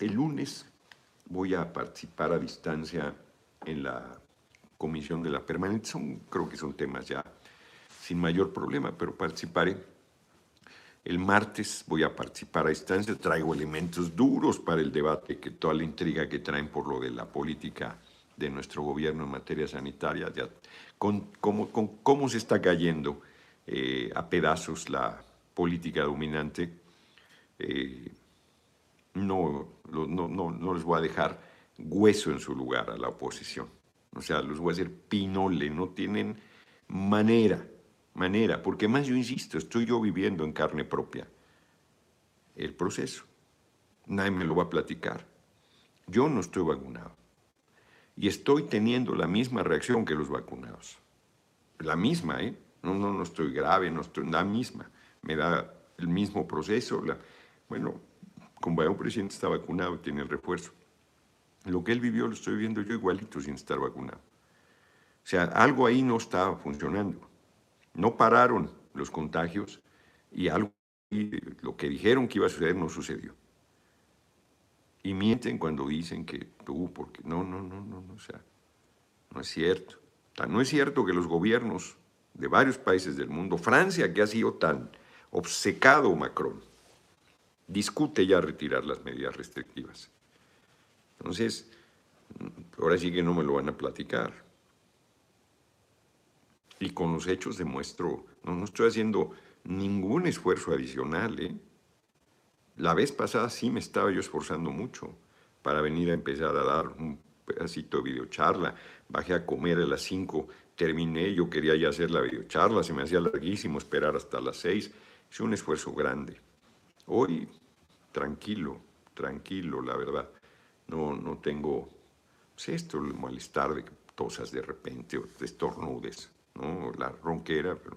El lunes voy a participar a distancia en la comisión de la permanente. Son, creo que son temas ya sin mayor problema, pero participaré. El martes voy a participar a distancia, traigo elementos duros para el debate, que toda la intriga que traen por lo de la política de nuestro gobierno en materia sanitaria, ya, con, cómo, se está cayendo eh, a pedazos la política dominante. Eh, no, no, no, no les voy a dejar hueso en su lugar a la oposición. O sea, los voy a hacer pinole, no tienen manera, manera, porque más yo insisto, estoy yo viviendo en carne propia el proceso. Nadie me lo va a platicar. Yo no estoy vacunado. Y estoy teniendo la misma reacción que los vacunados. La misma, ¿eh? No, no, no estoy grave, no estoy, la misma. Me da el mismo proceso. La, bueno, como un presidente está vacunado, tiene el refuerzo. Lo que él vivió lo estoy viviendo yo igualito sin estar vacunado. O sea, algo ahí no estaba funcionando. No pararon los contagios y algo, lo que dijeron que iba a suceder no sucedió. Y mienten cuando dicen que tú, porque no, no, no, no, no, o sea, No es cierto. No es cierto que los gobiernos de varios países del mundo, Francia, que ha sido tan obcecado Macron, discute ya retirar las medidas restrictivas. Entonces, ahora sí que no me lo van a platicar. Y con los hechos demuestro, no, no estoy haciendo ningún esfuerzo adicional. ¿eh? La vez pasada sí me estaba yo esforzando mucho para venir a empezar a dar un pedacito de videocharla. Bajé a comer a las 5, terminé, yo quería ya hacer la videocharla, se me hacía larguísimo esperar hasta las 6. Es un esfuerzo grande. Hoy, tranquilo, tranquilo, la verdad. No, no tengo pues esto, el malestar de que tosas de repente o te estornudes, ¿no? La ronquera, pero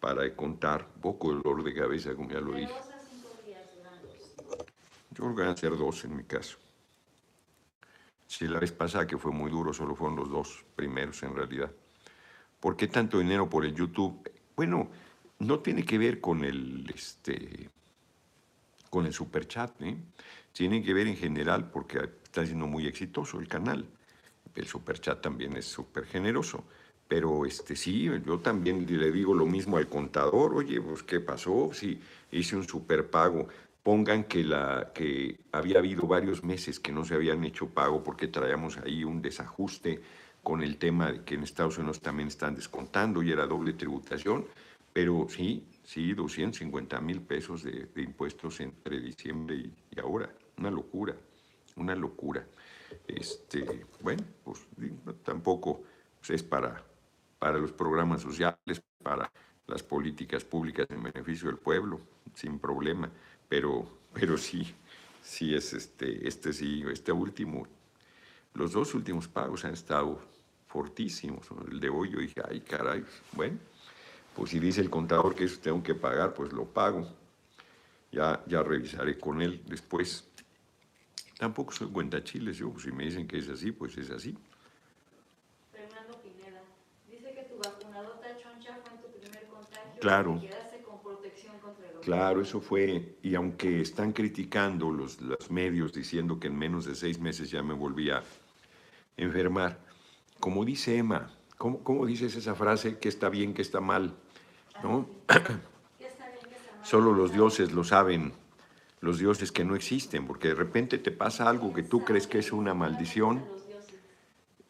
para contar, poco dolor de cabeza, como ya lo dije. Yo creo que van a ser dos en mi caso. Si la vez pasada que fue muy duro, solo fueron los dos primeros en realidad. ¿Por qué tanto dinero por el YouTube? Bueno, no tiene que ver con el, este, con el superchat, ¿eh? tiene que ver en general porque está siendo muy exitoso el canal. El superchat también es súper generoso. Pero este, sí, yo también le digo lo mismo al contador, oye, pues ¿qué pasó? Si hice un superpago, pongan que, la, que había habido varios meses que no se habían hecho pago porque traíamos ahí un desajuste con el tema de que en Estados Unidos también están descontando y era doble tributación, pero sí, sí, 250 mil pesos de, impuestos entre diciembre y, ahora, una locura, una locura. Este, bueno, pues tampoco pues, es para para los programas sociales, para las políticas públicas en beneficio del pueblo, sin problema. Pero, pero sí, sí es este, este sí, este último. Los dos últimos pagos han estado fortísimos. El de hoy yo dije, ay caray, bueno, pues si dice el contador que eso tengo que pagar, pues lo pago. Ya, ya revisaré con él después. Tampoco soy cuenta chiles, yo, si me dicen que es así, pues es así. Claro. Claro, eso fue, y aunque están criticando los, los, medios diciendo que en menos de seis meses ya me volví a enfermar, como dice Emma, ¿cómo, cómo dices esa frase? que está bien, que está mal? ¿No? Solo los dioses lo saben, los dioses que no existen, porque de repente te pasa algo que tú crees que es una maldición.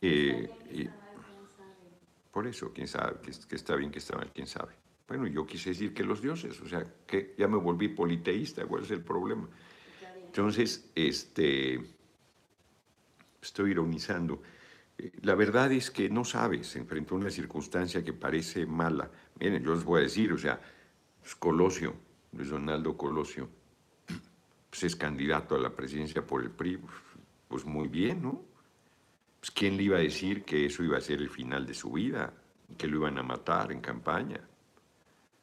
Eh, por eso, quién sabe, que está bien, que está mal, quién sabe. Bueno, yo quise decir que los dioses, o sea, que ya me volví politeísta, ¿cuál es el problema? Entonces, este, estoy ironizando. Eh, la verdad es que no sabes, enfrente a una circunstancia que parece mala. Miren, yo les voy a decir, o sea, pues Colosio, Luis Donaldo Colosio, pues es candidato a la presidencia por el PRI, pues muy bien, ¿no? Pues ¿quién le iba a decir que eso iba a ser el final de su vida? Que lo iban a matar en campaña?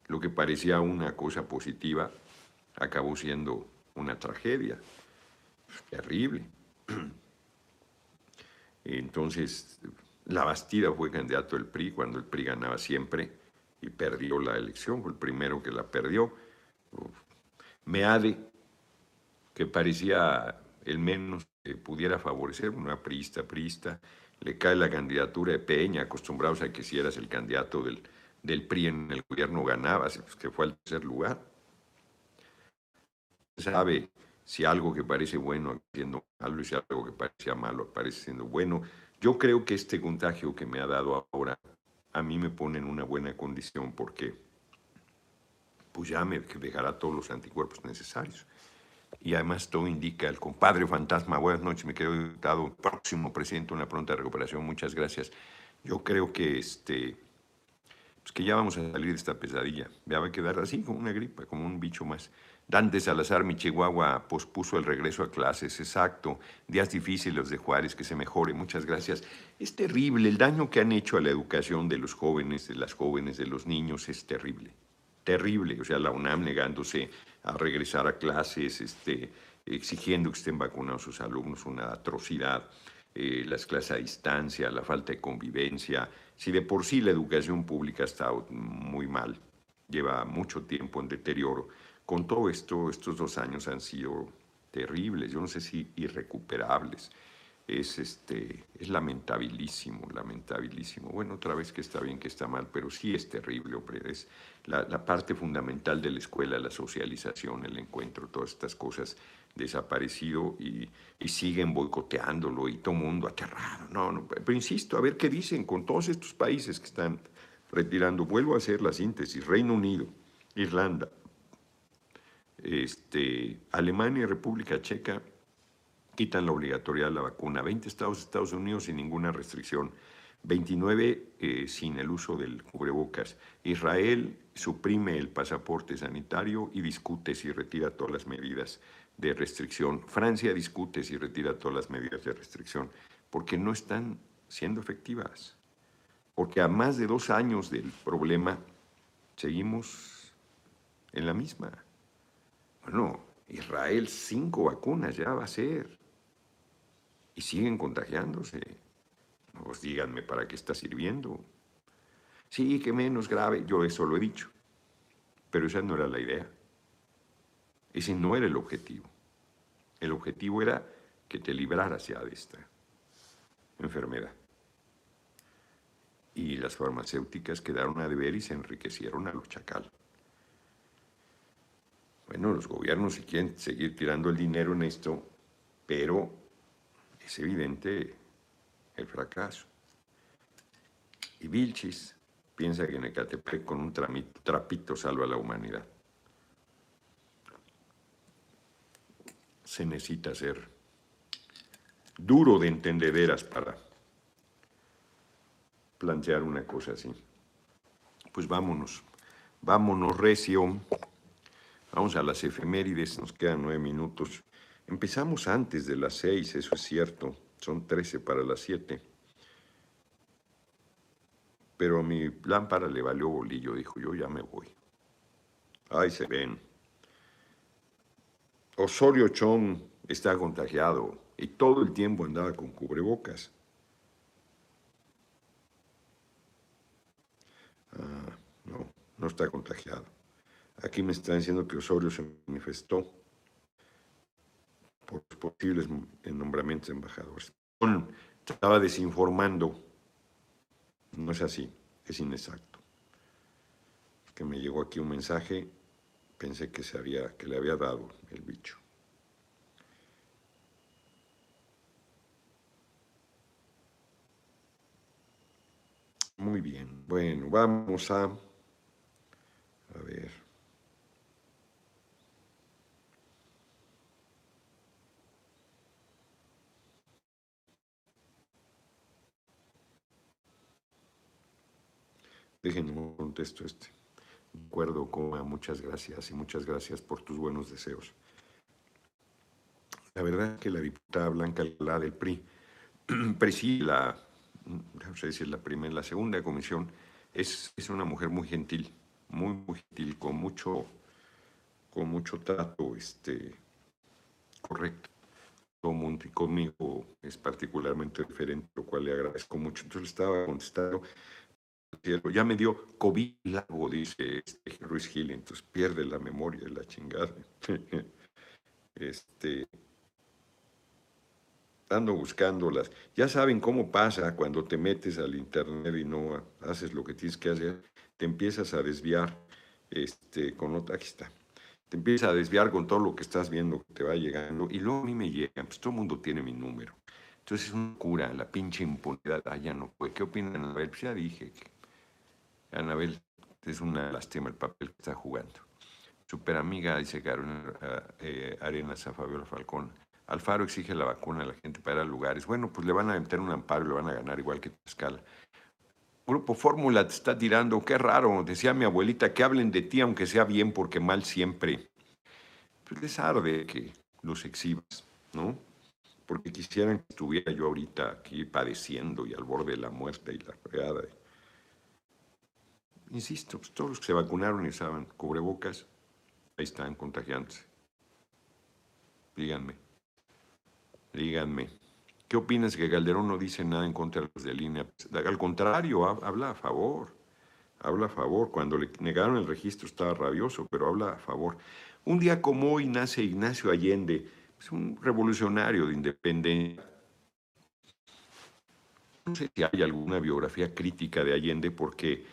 Lo que parecía una cosa positiva acabó siendo una tragedia terrible. Entonces, la Bastida fue candidato del PRI cuando el PRI ganaba siempre y perdió la elección, fue el primero que la perdió. Meade, que parecía el menos que pudiera favorecer, una priista, priista, le cae la candidatura de Peña, acostumbrados a que si eras el candidato del, del PRI en el gobierno ganaba, pues, que fue al tercer lugar. Sabe si algo que parece bueno siendo malo y si algo que parecía malo parece siendo bueno. Yo creo que este contagio que me ha dado ahora a mí me pone en una buena condición porque pues ya me dejará todos los anticuerpos necesarios. Y además todo indica, el compadre fantasma, buenas noches, me quedo diputado, próximo presidente, una pronta recuperación, muchas gracias. Yo creo que este, pues que ya vamos a salir de esta pesadilla. Ya va a quedar así, como una gripa, como un bicho más. Dante Salazar, mi Chihuahua, pospuso el regreso a clases, exacto. Días difíciles de Juárez, que se mejore, muchas gracias. Es terrible, el daño que han hecho a la educación de los jóvenes, de las jóvenes, de los niños, es terrible. Terrible, o sea, la UNAM negándose a regresar a clases, este, exigiendo que estén vacunados sus alumnos, una atrocidad. Eh, las clases a distancia, la falta de convivencia, si de por sí la educación pública está muy mal, lleva mucho tiempo en deterioro, con todo esto, estos dos años han sido terribles, yo no sé si irrecuperables. es, este, es lamentabilísimo, lamentabilísimo. Bueno, otra vez que está bien, que está mal, pero sí es terrible. Es la parte fundamental de la escuela, la socialización, el encuentro, todas estas cosas desaparecido y, siguen boicoteándolo y todo mundo aterrado. No, no, pero insisto, a ver qué dicen con todos estos países que están retirando. Vuelvo a hacer la síntesis. Reino Unido, Irlanda, este, Alemania y República Checa quitan la obligatoriedad de la vacuna. 20 estados Estados Unidos sin ninguna restricción. 29 eh, sin el uso del cubrebocas. Israel suprime el pasaporte sanitario y discute si retira todas las medidas de restricción. Francia discute si retira todas las medidas de restricción, porque no están siendo efectivas. Porque a más de dos años del problema seguimos en la misma. Bueno, Israel cinco vacunas ya va a ser. Y siguen contagiándose. Pues díganme para qué está sirviendo. Sí, que menos grave, yo eso lo he dicho. Pero esa no era la idea. Ese no era el objetivo. El objetivo era que te libraras ya de esta enfermedad. Y las farmacéuticas quedaron a deber y se enriquecieron a los chacal. Bueno, los gobiernos si quieren seguir tirando el dinero en esto, pero es evidente el fracaso. Y Vilchis piensa que en con un trapito salva a la humanidad. Se necesita ser duro de entendederas para plantear una cosa así. Pues vámonos, vámonos recio. Vamos a las efemérides, nos quedan nueve minutos. Empezamos antes de las seis, eso es cierto, son trece para las siete. Pero a mi lámpara le valió bolillo, dijo yo, ya me voy. Ahí se ven. Osorio Chong está contagiado y todo el tiempo andaba con cubrebocas. Ah, no, no está contagiado. Aquí me están diciendo que Osorio se manifestó por posibles nombramientos de embajadores. Estaba desinformando. No es así, es inexacto. Que me llegó aquí un mensaje pensé que, se había, que le había dado el bicho. Muy bien, bueno, vamos a, a ver. Déjenme contesto este acuerdo, Coma, muchas gracias y muchas gracias por tus buenos deseos. La verdad es que la diputada Blanca la del PRI preside la, no sé si la primera, la segunda comisión, es, es una mujer muy gentil, muy, muy gentil, con mucho, con mucho trato este, correcto. Y conmigo es particularmente diferente, lo cual le agradezco mucho. Entonces estaba contestando ya me dio COVID largo, dice este Ruiz Gil, entonces pierde la memoria de la chingada. este, ando buscándolas. Ya saben cómo pasa cuando te metes al internet y no haces lo que tienes que hacer, te empiezas a desviar este, con otra, te empiezas a desviar con todo lo que estás viendo que te va llegando y luego a mí me llegan, pues todo el mundo tiene mi número. Entonces es una cura, la pinche impunidad, ah, ya no puede. ¿Qué opinan? Pues ya dije que Anabel, es una lástima el papel que está jugando. Super amiga, dice Carolina eh, Arenas a Fabiola Falcón. Alfaro exige la vacuna a la gente para ir a lugares. Bueno, pues le van a meter un amparo y le van a ganar igual que Pascal. Grupo Fórmula te está tirando, qué raro, decía mi abuelita, que hablen de ti aunque sea bien porque mal siempre. Pues les arde que los exhibas, ¿no? Porque quisieran que estuviera yo ahorita aquí padeciendo y al borde de la muerte y la fregada. Insisto, pues, todos los que se vacunaron y usaban cubrebocas, ahí están contagiándose. Díganme, díganme. ¿Qué opinas que Calderón no dice nada en contra de los de línea? Al contrario, habla a favor. Habla a favor. Cuando le negaron el registro estaba rabioso, pero habla a favor. Un día como hoy nace Ignacio Allende, es un revolucionario de independencia, no sé si hay alguna biografía crítica de Allende porque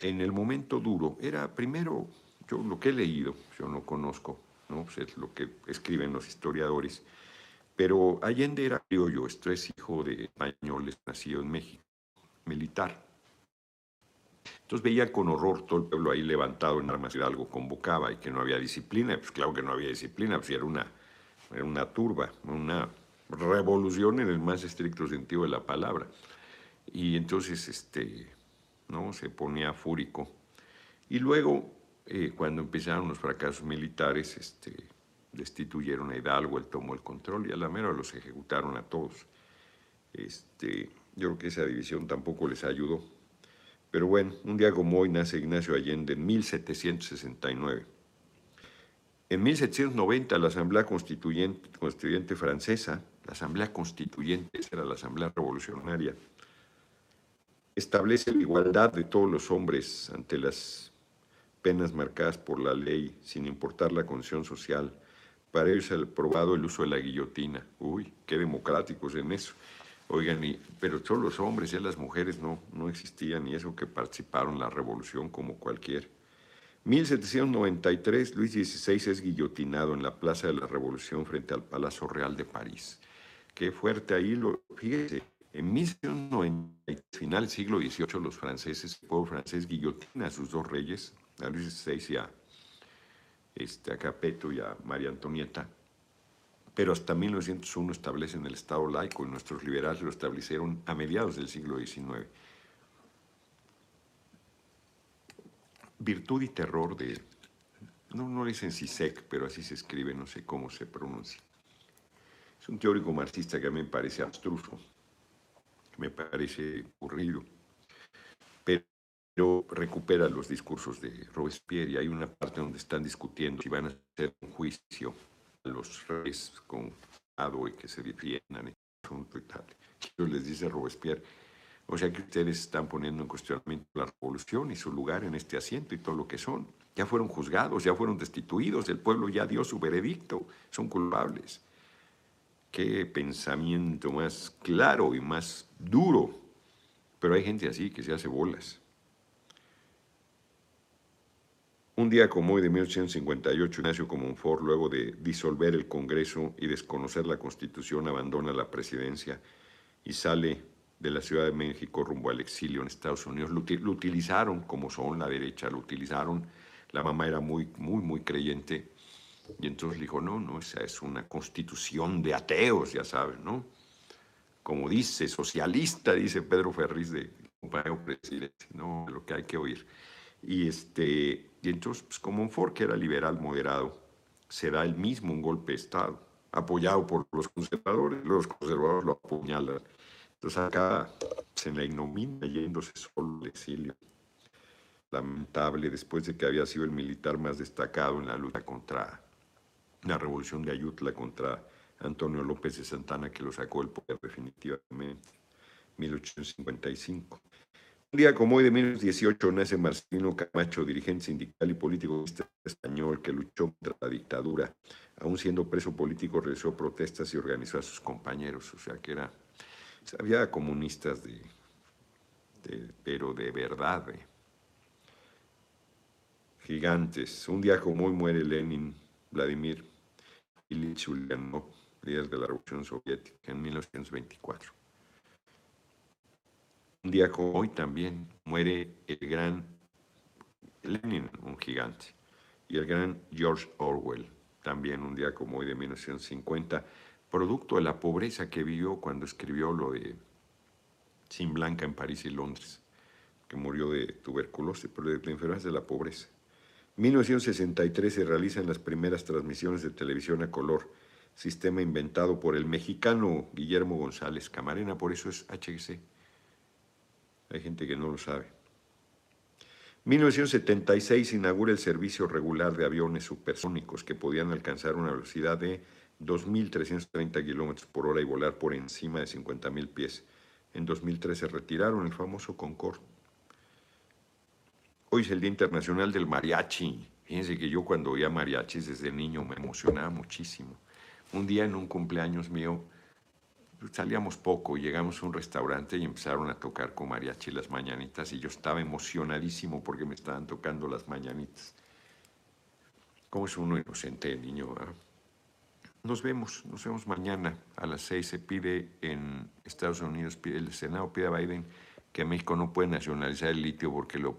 en el momento duro era primero, yo lo que he leído, yo no conozco, ¿no? Pues es lo que escriben los historiadores, pero Allende era criollo, esto es hijo de españoles nacido en México, militar. Entonces veía con horror todo el pueblo ahí levantado en armas y algo convocaba y que no había disciplina. Pues claro que no había disciplina, pues era una, era una turba, una revolución en el más estricto sentido de la palabra. Y entonces este, ¿no? se ponía fúrico. Y luego, eh, cuando empezaron los fracasos militares, este, destituyeron a Hidalgo, él tomó el control y a la mera los ejecutaron a todos. Este, yo creo que esa división tampoco les ayudó. Pero bueno, un día como hoy nace Ignacio Allende en 1769. En 1790 la Asamblea Constituyente, Constituyente Francesa, la Asamblea Constituyente, era la Asamblea Revolucionaria, establece la igualdad de todos los hombres ante las penas marcadas por la ley, sin importar la condición social. Para ellos se ha aprobado el uso de la guillotina. Uy, qué democráticos en eso. Oigan, pero todos los hombres, y las mujeres no, no existían, y eso que participaron en la revolución como cualquier. 1793, Luis XVI es guillotinado en la Plaza de la Revolución frente al Palacio Real de París. Qué fuerte ahí, lo, fíjese, en 1790, final del siglo XVIII, los franceses, el pueblo francés guillotina a sus dos reyes, a Luis XVI y a, este, a Capeto y a María Antonieta, pero hasta 1901 establecen el Estado laico y nuestros liberales lo establecieron a mediados del siglo XIX. Virtud y terror de, no, no dicen CISEC, pero así se escribe, no sé cómo se pronuncia. Es un teórico marxista que a mí me parece abstruso, me parece aburrido, pero recupera los discursos de Robespierre y hay una parte donde están discutiendo si van a hacer un juicio los reyes con y que se defiendan y tal. Yo les dice Robespierre, o sea que ustedes están poniendo en cuestionamiento la revolución y su lugar en este asiento y todo lo que son. Ya fueron juzgados, ya fueron destituidos, el pueblo ya dio su veredicto, son culpables. Qué pensamiento más claro y más duro. Pero hay gente así que se hace bolas. Un día como hoy de 1858, Ignacio Comonfort, luego de disolver el Congreso y desconocer la Constitución, abandona la presidencia y sale de la Ciudad de México rumbo al exilio en Estados Unidos. Lo, utilizaron, como son la derecha, lo utilizaron. La mamá era muy, muy, muy creyente. Y entonces dijo, no, no, esa es una constitución de ateos, ya saben, ¿no? Como dice, socialista, dice Pedro Ferriz de compañero presidente, ¿no? Lo que hay que oír. Y, este, y entonces, pues, como Ford, que era liberal moderado, se da el mismo un golpe de Estado, apoyado por los conservadores, los conservadores lo apuñalan. Entonces acá se la ignomina yéndose solo al exilio. Lamentable, después de que había sido el militar más destacado en la lucha contra la revolución de Ayutla, contra Antonio López de Santana, que lo sacó del poder definitivamente, 1855. Un día como hoy de 1918 nace Marcelino Camacho, dirigente sindical y político español que luchó contra la dictadura. Aún siendo preso político, realizó protestas y organizó a sus compañeros. O sea que era. Había comunistas de. pero de verdad. gigantes. Un día como hoy muere Lenin, Vladimir Ilyich Ulyanov, líder de la Revolución Soviética, en 1924. Un día como hoy también muere el gran Lenin, un gigante, y el gran George Orwell, también un día como hoy de 1950, producto de la pobreza que vivió cuando escribió lo de Sin Blanca en París y Londres, que murió de tuberculosis, pero de la enfermedad de la pobreza. 1963 se realizan las primeras transmisiones de televisión a color, sistema inventado por el mexicano Guillermo González Camarena, por eso es HGC. Hay gente que no lo sabe. 1976 inaugura el servicio regular de aviones supersónicos que podían alcanzar una velocidad de 2.330 kilómetros por hora y volar por encima de 50.000 pies. En 2013 retiraron el famoso Concorde. Hoy es el Día Internacional del Mariachi. Fíjense que yo cuando oía mariachis desde niño me emocionaba muchísimo. Un día en un cumpleaños mío salíamos poco, llegamos a un restaurante y empezaron a tocar con mariachi las mañanitas y yo estaba emocionadísimo porque me estaban tocando las mañanitas. ¿Cómo es uno inocente, niño? Ah? Nos vemos, nos vemos mañana a las seis. Se pide en Estados Unidos, el Senado pide a Biden que México no puede nacionalizar el litio porque lo,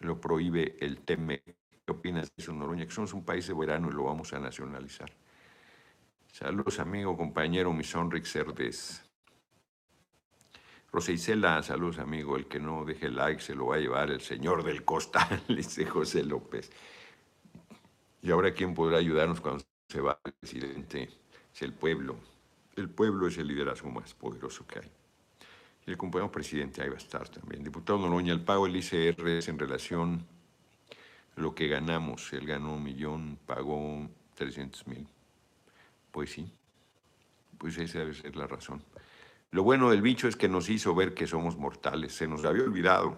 lo prohíbe el TEME. ¿Qué opinas de eso, Noroña? Que somos un país de verano y lo vamos a nacionalizar. Saludos, amigo, compañero, mi Sonrix Cerdes. Rosa Isela, saludos, amigo. El que no deje like se lo va a llevar el señor del costal, dice José López. Y ahora, ¿quién podrá ayudarnos cuando se va el presidente? Es el pueblo. El pueblo es el liderazgo más poderoso que hay. Y el compañero presidente ahí va a estar también. Diputado Noroña, el pago del ICR es en relación a lo que ganamos. Él ganó un millón, pagó 300 mil. Pues sí, pues esa debe ser la razón. Lo bueno del bicho es que nos hizo ver que somos mortales. Se nos había olvidado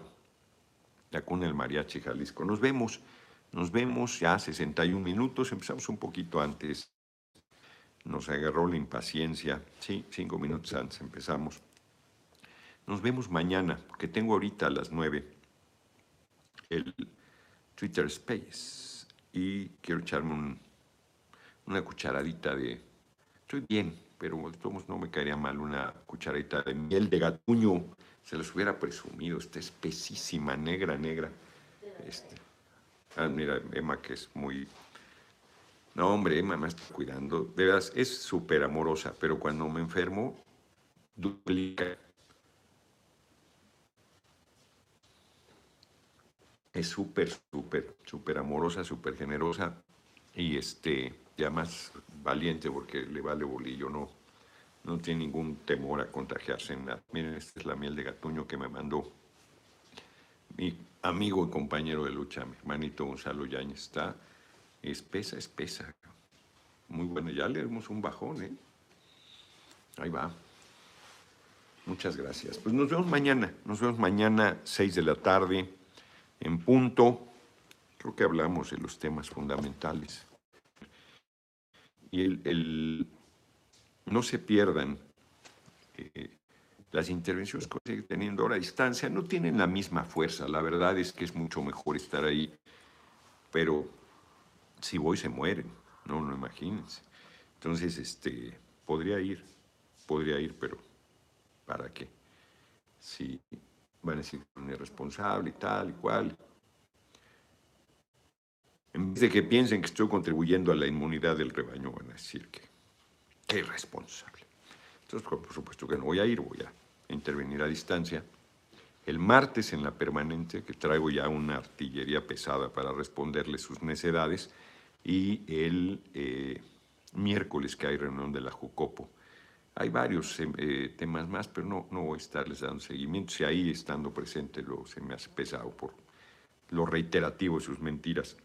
la cuna del mariachi Jalisco. Nos vemos, nos vemos ya 61 minutos. Empezamos un poquito antes. Nos agarró la impaciencia. Sí, cinco minutos antes empezamos. Nos vemos mañana, que tengo ahorita a las 9 el Twitter Space. Y quiero echarme una cucharadita de estoy bien, pero no me caería mal una cucharadita de miel de gatuño. Se los hubiera presumido, está espesísima, negra, negra. Este. Ah, mira, Emma que es muy... No, hombre, Emma me está cuidando. De verdad, es súper amorosa, pero cuando me enfermo, duplica. Es súper, súper, súper amorosa, súper generosa. Y este, ya más valiente porque le vale bolillo, no, no tiene ningún temor a contagiarse en nada. Miren, esta es la miel de gatuño que me mandó mi amigo y compañero de lucha, mi hermanito Gonzalo Yañez. Está espesa, espesa. Muy bueno, ya le dimos un bajón, ¿eh? Ahí va. Muchas gracias. Pues nos vemos mañana. Nos vemos mañana, 6 de la tarde, en punto. Creo que hablamos de los temas fundamentales y el, no se pierdan eh, las intervenciones que siguen teniendo ahora a distancia no tienen la misma fuerza. La verdad es que es mucho mejor estar ahí, pero si voy se mueren, no, no imagínense. Entonces, este, podría ir, podría ir, pero ¿para qué? Si van a decir que es irresponsable y tal y cual, en vez de que piensen que estoy contribuyendo a la inmunidad del rebaño, van a decir que qué irresponsable. Entonces, por supuesto que no voy a ir, voy a intervenir a distancia. El martes en la permanente, que traigo ya una artillería pesada para responderle sus necedades, y el eh, miércoles que hay reunión de la Jucopo. Hay varios eh, temas más, pero no, no voy a estarles dando seguimiento. Si ahí estando presente lo, se me hace pesado por lo reiterativo de sus mentiras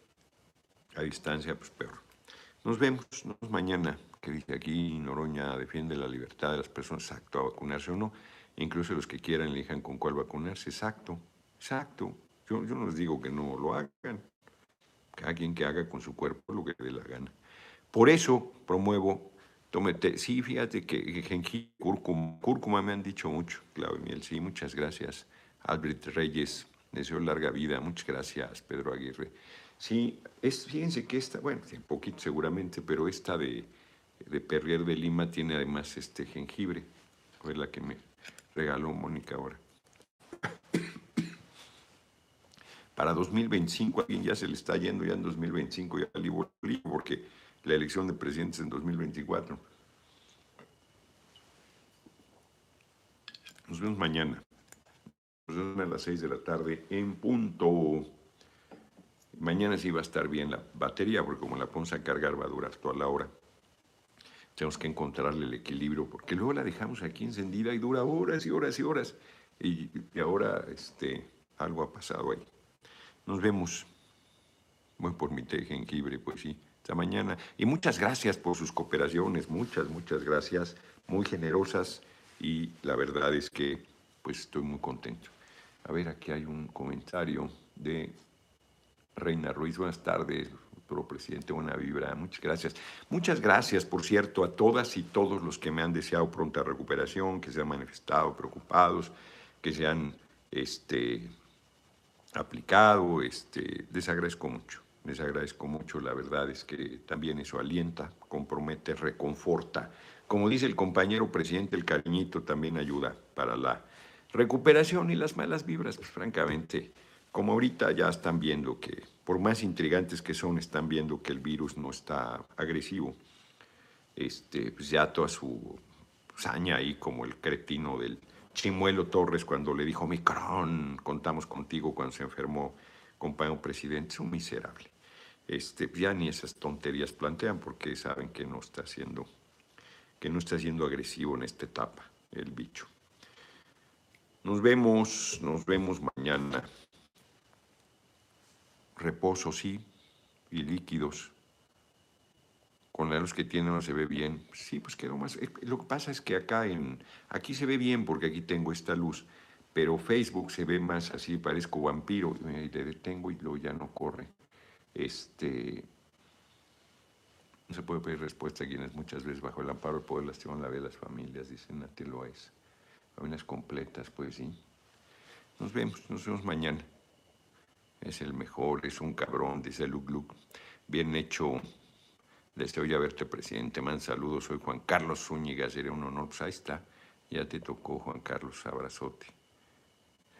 a distancia, pues peor. Nos vemos, nos vemos mañana, que dice aquí Noroña defiende la libertad de las personas, exacto, a vacunarse o no. Incluso los que quieran elijan con cuál vacunarse, exacto, exacto. Yo, yo no les digo que no lo hagan. Cada quien que haga con su cuerpo lo que dé la gana. Por eso promuevo, tómete, sí, fíjate que jengibre, cúrcuma, me han dicho mucho, Claudio Miel, sí, muchas gracias. Albert Reyes, deseo larga vida, muchas gracias, Pedro Aguirre. Sí, fíjense que esta, bueno, un poquito seguramente, pero esta de, de Perrier de Lima tiene además este jengibre. Fue la que me regaló Mónica ahora. Para 2025, alguien ya se le está yendo ya en 2025, ya libro, porque la elección de presidentes en 2024. Nos vemos mañana. Nos vemos a las 6 de la tarde en punto. Mañana sí va a estar bien la batería, porque como la ponemos a cargar va a durar toda la hora. Tenemos que encontrarle el equilibrio, porque luego la dejamos aquí encendida y dura horas y horas y horas. Y, ahora este, algo ha pasado ahí. Nos vemos. Voy por mi té jengibre, pues sí. Hasta mañana. Y muchas gracias por sus cooperaciones, muchas, muchas gracias, muy generosas. Y la verdad es que pues estoy muy contento. A ver, aquí hay un comentario de Reina Ruiz, buenas tardes. Pro presidente, buena vibra, muchas gracias. Muchas gracias, por cierto, a todas y todos los que me han deseado pronta recuperación, que se han manifestado preocupados, que se han este, aplicado. Este, les agradezco mucho, les agradezco mucho. La verdad es que también eso alienta, compromete, reconforta. Como dice el compañero presidente, el cariñito también ayuda para la recuperación y las malas vibras, pues francamente, como ahorita ya están viendo que, por más intrigantes que son, están viendo que el virus no está agresivo. Este, pues ya toda su saña ahí como el cretino del Chimuelo Torres cuando le dijo, Micrón, contamos contigo cuando se enfermó, compañero presidente, es un miserable. Este, pues ya ni esas tonterías plantean porque saben que no está siendo, que no está siendo agresivo en esta etapa el bicho. Nos vemos, nos vemos mañana. Reposo, sí, y líquidos. Con la luz que tiene no se ve bien. Sí, pues quedó más. Eh, lo que pasa es que acá en. Aquí se ve bien porque aquí tengo esta luz. Pero Facebook se ve más así, parezco vampiro. Y le detengo y luego ya no corre. Este. No se puede pedir respuesta a quienes muchas veces bajo el amparo del poder lastiman la vida de las familias, dicen Nati Loaiza unas completas, pues sí. Nos vemos, nos vemos mañana. Es el mejor, es un cabrón, dice Luke Luke. Bien hecho. Deseo ya verte, presidente. Man, saludos. Soy Juan Carlos Zúñiga. Sería un honor. Pues ahí está. Ya te tocó, Juan Carlos. Abrazote.